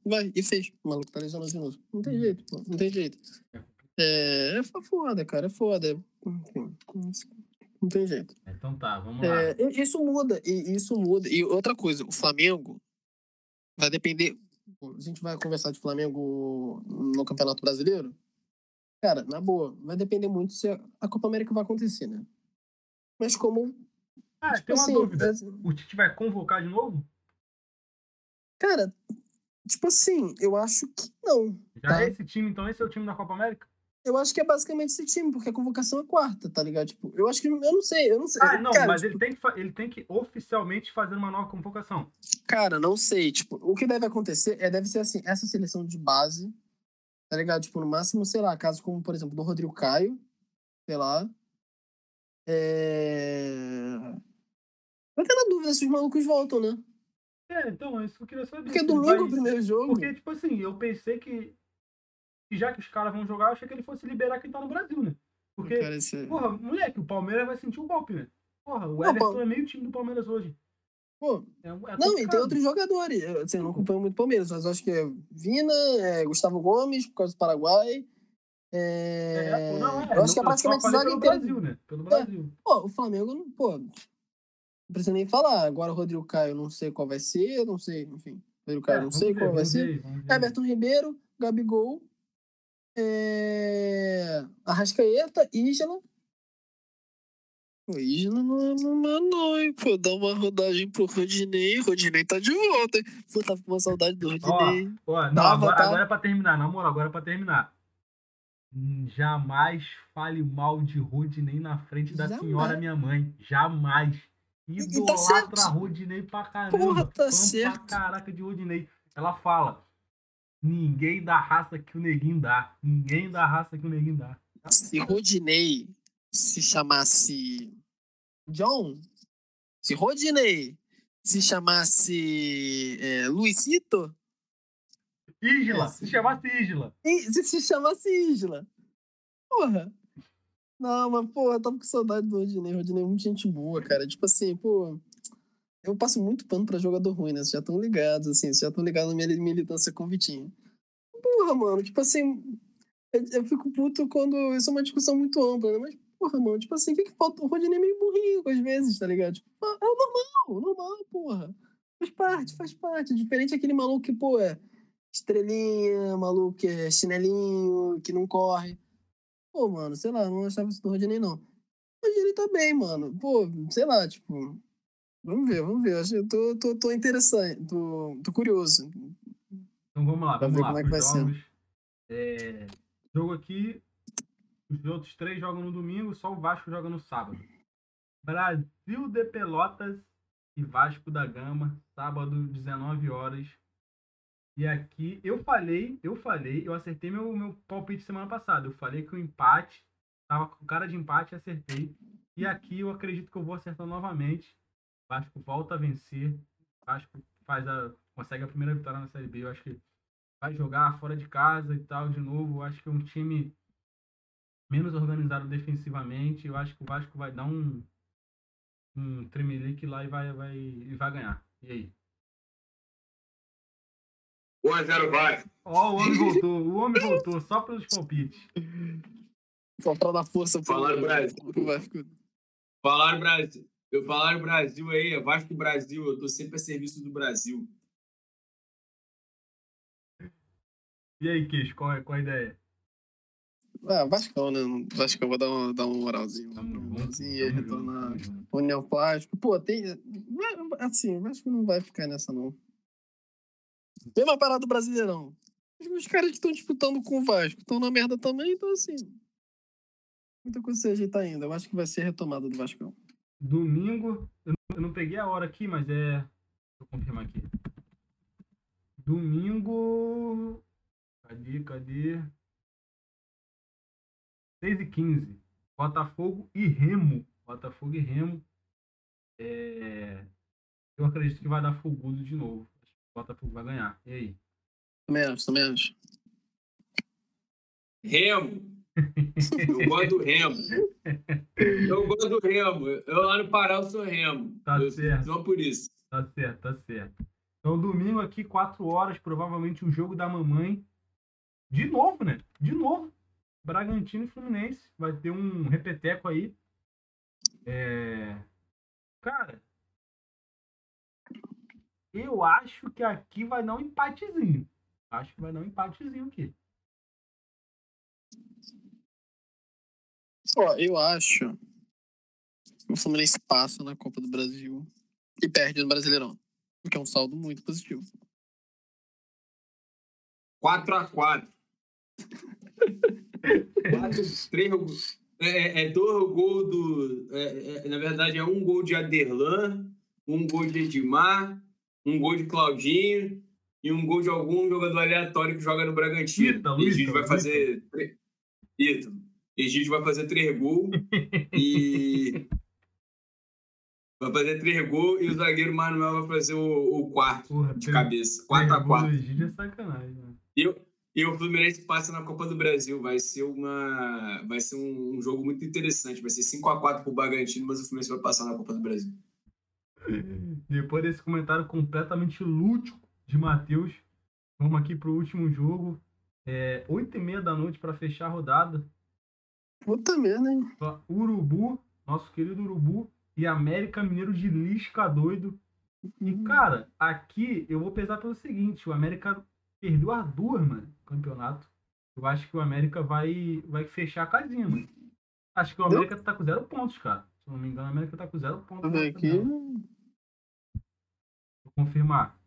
Vai, e fez. O maluco tá lesionado de novo. Não tem jeito, pô. Não tem jeito. É, é foda, cara. É foda. Não tem jeito. Então tá, vamos lá. É, isso muda, e isso muda. E outra coisa, o Flamengo vai depender. A gente vai conversar de Flamengo no Campeonato Brasileiro. Cara, na boa, vai depender muito se a a Copa América vai acontecer, né? Mas como. Ah, tipo tem uma assim, dúvida. é- O Tite vai convocar de novo? cara, tipo assim, eu acho que não. Já Tá. é esse time, então esse é o time da Copa América? Eu acho que é basicamente esse time, porque a convocação é quarta, tá ligado? Tipo, eu acho que. Eu não sei, eu não sei. Ah, não, cara, mas tipo, ele, tem que, ele tem que oficialmente fazer uma nova convocação. Cara, não sei. Tipo, o que deve acontecer é deve ser assim, essa seleção de base, tá ligado? Tipo, no máximo, sei lá, casos como, por exemplo, do Rodrigo Caio, sei lá. É. Eu tenho na dúvida se os malucos voltam, né? É, então, é isso que eu queria saber. Porque ele domingo é vai- o primeiro jogo. Porque, tipo assim, eu pensei que, que já que os caras vão jogar, eu achei que ele fosse liberar quem tá no Brasil, né? Porque, Cara, esse... porra, moleque, o Palmeiras vai sentir o golpe, né? Porra, o Não, Everton é meio time do Palmeiras hoje. Pô, É, é não, e tem outros jogadores. Eu, Assim, eu não acompanho muito o Palmeiras, mas acho que é Vina, é Gustavo Gomes, por causa do Paraguai. É... É, não, é, eu acho que é praticamente o zaga pelo inteiro. Brasil, né? Pelo Brasil. Pô, o Flamengo, não- pô, não precisa nem falar. Agora o Rodrigo Caio, não sei qual vai ser, não sei, enfim. Rodrigo Caio, É, não sei ver, qual vai ser. Everton Ribeiro, Gabigol, é... Arrascaeta, Ígela. O Ígela não é uma não, hein? Pô, dá uma rodagem pro Rodinei. Rodinei tá de volta, hein? Pô, tava com uma saudade do Rodinei. Ó, não, Tava, agora, tá? agora é pra terminar, na moral, agora é pra terminar. Hum, Jamais fale mal de Rodinei na frente da Jamais. senhora minha mãe. Jamais. E tá Idolatra certo. Rodinei pra caramba. Porra, tá Fã certo. Pra caraca de Rodinei. Ela fala: ninguém dá raça que o neguinho dá. Ninguém dá raça que o neguinho dá. Se Rodinei se chamasse John, se Rodinei se chamasse é, Luizito, Isla, É, se chamasse e se se chamasse Isla. Porra. Não, mas, porra, eu tava com saudade do Rodinei. Rodinei é muito gente boa, cara. Tipo assim, pô. Eu passo muito pano pra jogador ruim, né? Vocês já estão ligados, assim. Vocês já estão ligados na minha militância com o Vitinho. Porra, mano, tipo assim. Eu, eu fico puto quando. Isso é uma discussão muito ampla, né? Mas, porra, mano, tipo assim, o que que falta? O Rodinei é meio burrinho às vezes, tá ligado? Tipo, é normal, normal, porra. Faz parte, faz parte. Diferente aquele maluco que, pô, é estrelinha, maluco que é chinelinho, que não corre. Pô, mano, sei lá, não achava isso do Rodinei, não. O Rodinei tá bem, mano. Pô, sei lá, tipo. Vamos ver, vamos ver. Eu tô, tô, tô interessante, tô, tô curioso. Então vamos lá, Pra vamos ver lá. como é que vai ser. É, jogo aqui, os outros três jogam no domingo, só o Vasco joga no sábado. Brasil de Pelotas e Vasco da Gama, sábado, 19 horas. E aqui, eu falei, eu falei, eu acertei meu, meu palpite semana passada. Eu falei que o empate, tava com cara de empate, acertei. E aqui eu acredito que eu vou acertar novamente. Vasco volta a vencer. Vasco faz a, consegue a primeira vitória na Série B. Eu acho que vai jogar fora de casa e tal de novo. Eu acho que é um time menos organizado defensivamente. Eu acho que o Vasco vai dar um um tremelique lá e vai, vai, e vai ganhar. E aí? 1x0 vai. Ó, o homem voltou, o homem voltou, só pelos palpites. Só pra dar força pro, Falaram Brasil. pro. Falaram Brasil. Eu falaram Brasil aí, é Vasco Brasil. Eu tô sempre a serviço do Brasil. E aí, Queixo, qual é, qual é a ideia? Ah, Vascão, né? Vasco, eu vou dar uma, dar uma moralzinha. Tamo Uma junto, moralzinha e retornar. União Plástico. Pô, tem. Assim, o Vasco não vai ficar nessa, não. Mesma parada do Brasileirão. Os- caras que estão disputando com o Vasco estão na merda também, então assim. Muita coisa se ajeitar ainda. Eu acho que vai ser retomada do Vascão. Domingo, eu não, eu não peguei a hora aqui, mas é. Eu confirmar aqui. Domingo. Cadê, cadê? 6 e 15. Botafogo e Remo. Botafogo e Remo. É, Eu acredito que vai dar fogudo de novo. Botafogo vai ganhar. E aí? Também acho, também acho. Remo. Eu gosto do Remo. Eu gosto do Remo. Eu lá no Pará eu sou Remo. Tá eu certo. Só por isso. Tá certo, tá certo. Então, domingo aqui, 4 horas, provavelmente o jogo da mamãe. De novo, né? De novo. Bragantino e Fluminense. Vai ter um repeteco aí. É... Cara, eu acho que aqui vai dar um empatezinho. Acho que vai dar um empatezinho aqui. Ó, eu acho que o Fluminense passa na Copa do Brasil e perde no Brasileirão. O que é um saldo muito positivo. 4x4. 3 é, é, é dois gols do. É, é, na verdade, é um gol de Aderlan, um gol de Edmar, um gol de Claudinho e um gol de algum jogador aleatório que joga no Bragantino. Ítalo, Egídio Ítalo, vai fazer. Ítalo. Egídio vai fazer três gols e. Vai fazer três gols e o zagueiro Manuel vai fazer o, o quarto Porra, de cabeça. três 4x4. gols do Egídio é sacanagem, né? E, o- e o Fluminense passa na Copa do Brasil. Vai ser, uma, vai ser um, um jogo muito interessante. Vai ser 5x4 pro Bragantino, mas o Fluminense vai passar na Copa do Brasil. Depois desse comentário completamente lúdico de Matheus, vamos aqui pro último jogo. É, 8h30 da noite para fechar a rodada. Puta merda, hein? Urubu, nosso querido Urubu, e América Mineiro de Lisca doido. E, cara, aqui eu vou pesar pelo seguinte: o América perdeu as duas, mano, no campeonato. Eu acho que o América vai, vai fechar a casinha, mano. Acho que o? América tá com zero pontos, cara. Se não me engano, o América tá com zero pontos. Deixa eu ver na aqui. Vou confirmar.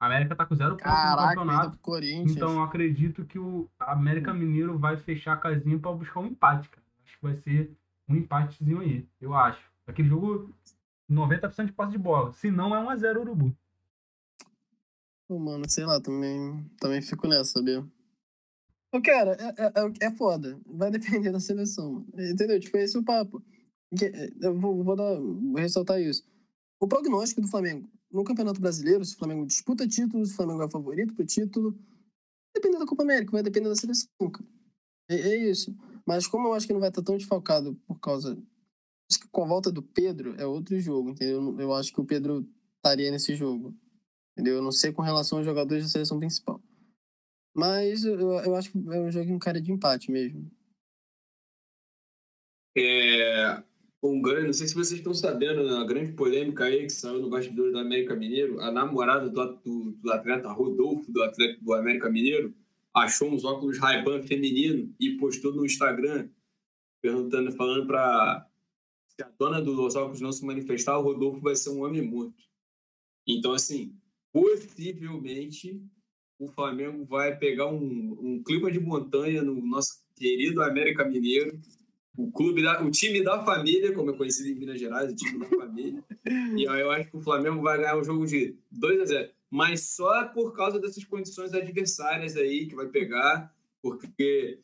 A América tá com zero pontos no Caraca, ainda campeonato. pro Corinthians. Então eu acredito que o América Mineiro vai fechar a casinha pra buscar um empate, cara. Acho que vai ser um empatezinho aí, eu acho. Aquele jogo, 90% de posse de bola. Se não, é 1x0 Urubu. Mano, sei lá, também, também fico nessa, sabia? Cara, é, é, é foda. Vai depender da seleção. Entendeu? Tipo, esse é o papo. É, Eu vou, vou, dar, vou ressaltar isso. O prognóstico do Flamengo no Campeonato Brasileiro, se o Flamengo disputa títulos, se o Flamengo é favorito pro título, depende da Copa América, vai depender da seleção, cara. É, é isso. Mas como eu acho que não vai estar tão desfalcado por causa. Acho que com a volta do Pedro é outro jogo, entendeu? Eu acho que o Pedro estaria nesse jogo. Entendeu? Eu não sei com relação aos jogadores da seleção principal. Mas eu, eu acho que é um jogo com cara de empate mesmo. É, um grande, não sei se vocês estão sabendo, a grande polêmica aí que saiu no bastidor do América Mineiro, a namorada do, do, do atleta Rodolfo, do atleta do América Mineiro, achou uns óculos Ray-Ban feminino e postou no Instagram perguntando, falando para se a dona dos óculos não se manifestar, o Rodolfo vai ser um homem morto. Então, assim, possivelmente o Flamengo vai pegar um, um clima de montanha no nosso querido América Mineiro, o clube da, o time da família, como é conhecido em Minas Gerais, o time da família. E aí eu acho que o Flamengo vai ganhar um jogo de 2 a 0 mas só por causa dessas condições adversárias aí que vai pegar, porque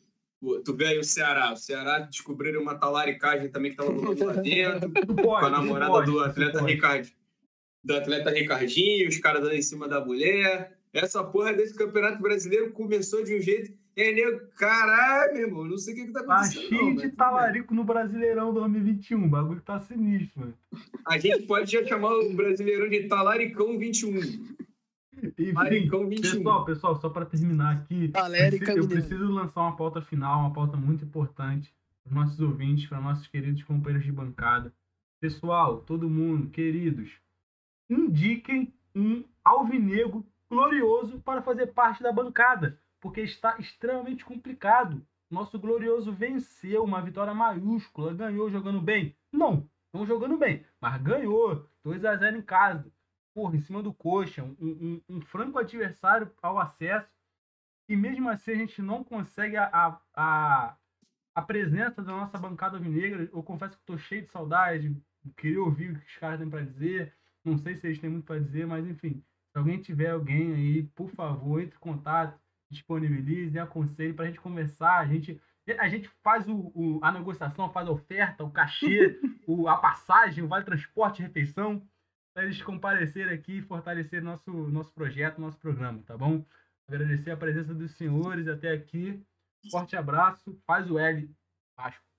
tu vê aí o Ceará, o Ceará descobriram uma talaricagem também que estava rolando lá dentro, pode, com a namorada pode, do atleta. Ricardo, do atleta Ricardinho, os caras dando em cima da mulher. Essa porra desse campeonato brasileiro começou de um jeito. É, nego, caralho, meu irmão, não sei o que, que tá Tá acontecendo. cheio não, de talarico no Brasileirão 2021. O bagulho tá sinistro, mano. A gente pode já chamar o brasileirão de Talaricão 21. Enfim, Talaricão 21. pessoal, pessoal, só pra terminar aqui. Preciso- eu preciso lançar uma pauta final, uma pauta muito importante para os nossos ouvintes, para nossos queridos companheiros de bancada. Pessoal, todo mundo, queridos, indiquem um alvinegro glorioso para fazer parte da bancada, porque está extremamente complicado. Nosso glorioso venceu uma vitória maiúscula, ganhou jogando bem? Não, não jogando bem, mas ganhou 2 a 0 em casa. Porra, em cima do coxa, um, um- um franco adversário ao acesso e mesmo assim a gente não consegue a, a, a, a presença da nossa bancada alvinegra. Eu confesso que estou cheio de saudade, queria ouvir o que os caras têm para dizer. Não sei se eles têm muito para dizer, mas enfim, se alguém tiver alguém aí, por favor, entre em contato, disponibilize, aconselhe para a gente conversar. A gente, a gente faz o, o- a negociação, faz a oferta, o cachê, o, a passagem, o vale transporte, refeição, para eles comparecerem aqui e fortalecer nosso, nosso projeto, nosso programa, tá bom? Agradecer a presença dos senhores até aqui. Forte abraço. Faz o L. Vasco.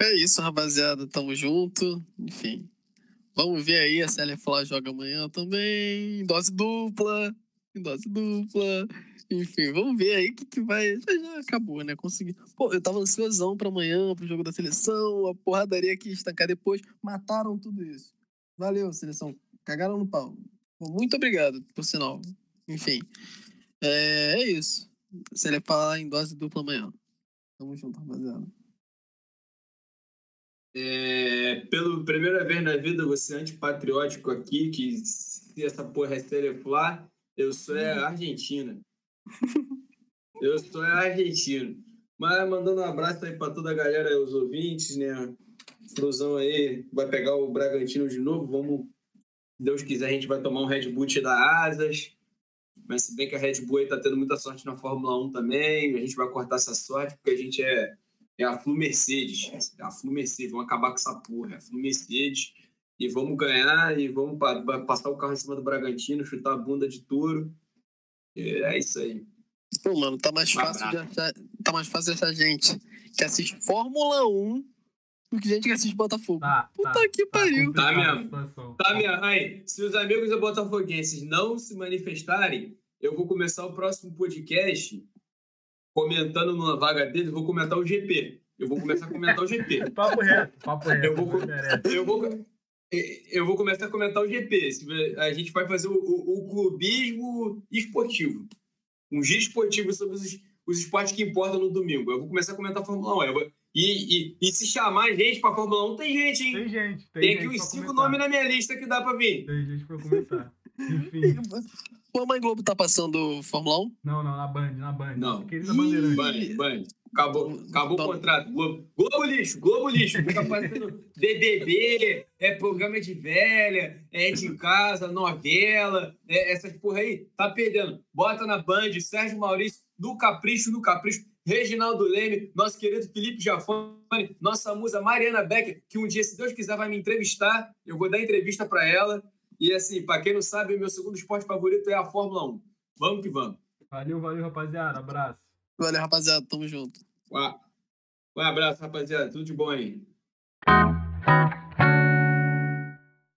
É isso, rapaziada. Tamo junto. Enfim. Vamos ver aí. A CL Flá joga amanhã também. Dose dupla. Dose dupla. Enfim, vamos ver aí o que, que vai. Já, já acabou, né? Consegui. Pô, eu tava ansiosão pra amanhã, pro jogo da seleção. A porradaria que estancar depois. Mataram tudo isso. Valeu, seleção. Cagaram no pau. Muito obrigado, por sinal. Enfim. É, é isso. CL Flá em dose dupla amanhã. Tamo junto, rapaziada. É, pela primeira vez na vida, você é antipatriótico aqui, que se essa porra é teleflar, eu sou é Argentina. Eu sou é argentino. Mas mandando um abraço aí pra toda a galera, os ouvintes, né? Flusão aí vai pegar o Bragantino de novo. Vamos, se Deus quiser, a gente vai tomar um Red Bull da Asas. Mas se bem que a Red Bull aí tá tendo muita sorte na Fórmula 1 também, a gente vai cortar essa sorte, porque a gente é é a Flu Mercedes. É a Flu Mercedes, vamos acabar com essa porra. É a Flu Mercedes. E vamos ganhar e vamos pa passar o carro em cima do Bragantino, chutar a bunda de touro. É isso aí. Pô, mano, tá mais fácil de achar, tá mais fácil essa gente que assiste Fórmula 1 do que gente que assiste Botafogo. Tá, Puta tá, que tá pariu. Tá mesmo. Tá, minha. Aí, se os amigos da Botafoguenses não se manifestarem, eu vou começar o próximo podcast comentando numa vaga deles, vou comentar o GP. Eu vou começar a comentar o GP. Papo reto, papo reto. Eu vou-. Eu vou, eu vou começar a comentar o GP. A gente vai fazer o, o- o clubismo esportivo. Um giro esportivo sobre os, os esportes que importam no domingo. Eu vou começar a comentar a Fórmula 1. Eu vou- e, e, e se chamar gente pra Fórmula 1, tem gente, hein? Tem gente, tem, Tem gente aqui uns pra cinco comentar. nomes na minha lista que dá pra vir. Tem gente pra comentar. Enfim, Pô, a Mãe Globo tá passando Fórmula 1? não, não, na Band, na Band. Não. Querida Bandeirante. Band, Band. Acabou, acabou o contrato. Globo, Globo lixo, Globo lixo. Fica fazendo BBB, é programa de velha, é de casa, novela, é essas porra aí. Tá perdendo. Bota na Band, Sérgio Maurício, do Capricho, do Capricho. Reginaldo Leme, nosso querido Felipe Jafone, nossa musa Mariana Becker, que um dia, se Deus quiser, vai me entrevistar. Eu vou dar entrevista para ela. E assim, para quem não sabe, o meu segundo esporte favorito é a Fórmula 1. Vamos que vamos. Valeu, valeu, rapaziada. Abraço. Valeu, rapaziada. Tamo junto. Um abraço, rapaziada. Tudo de bom aí.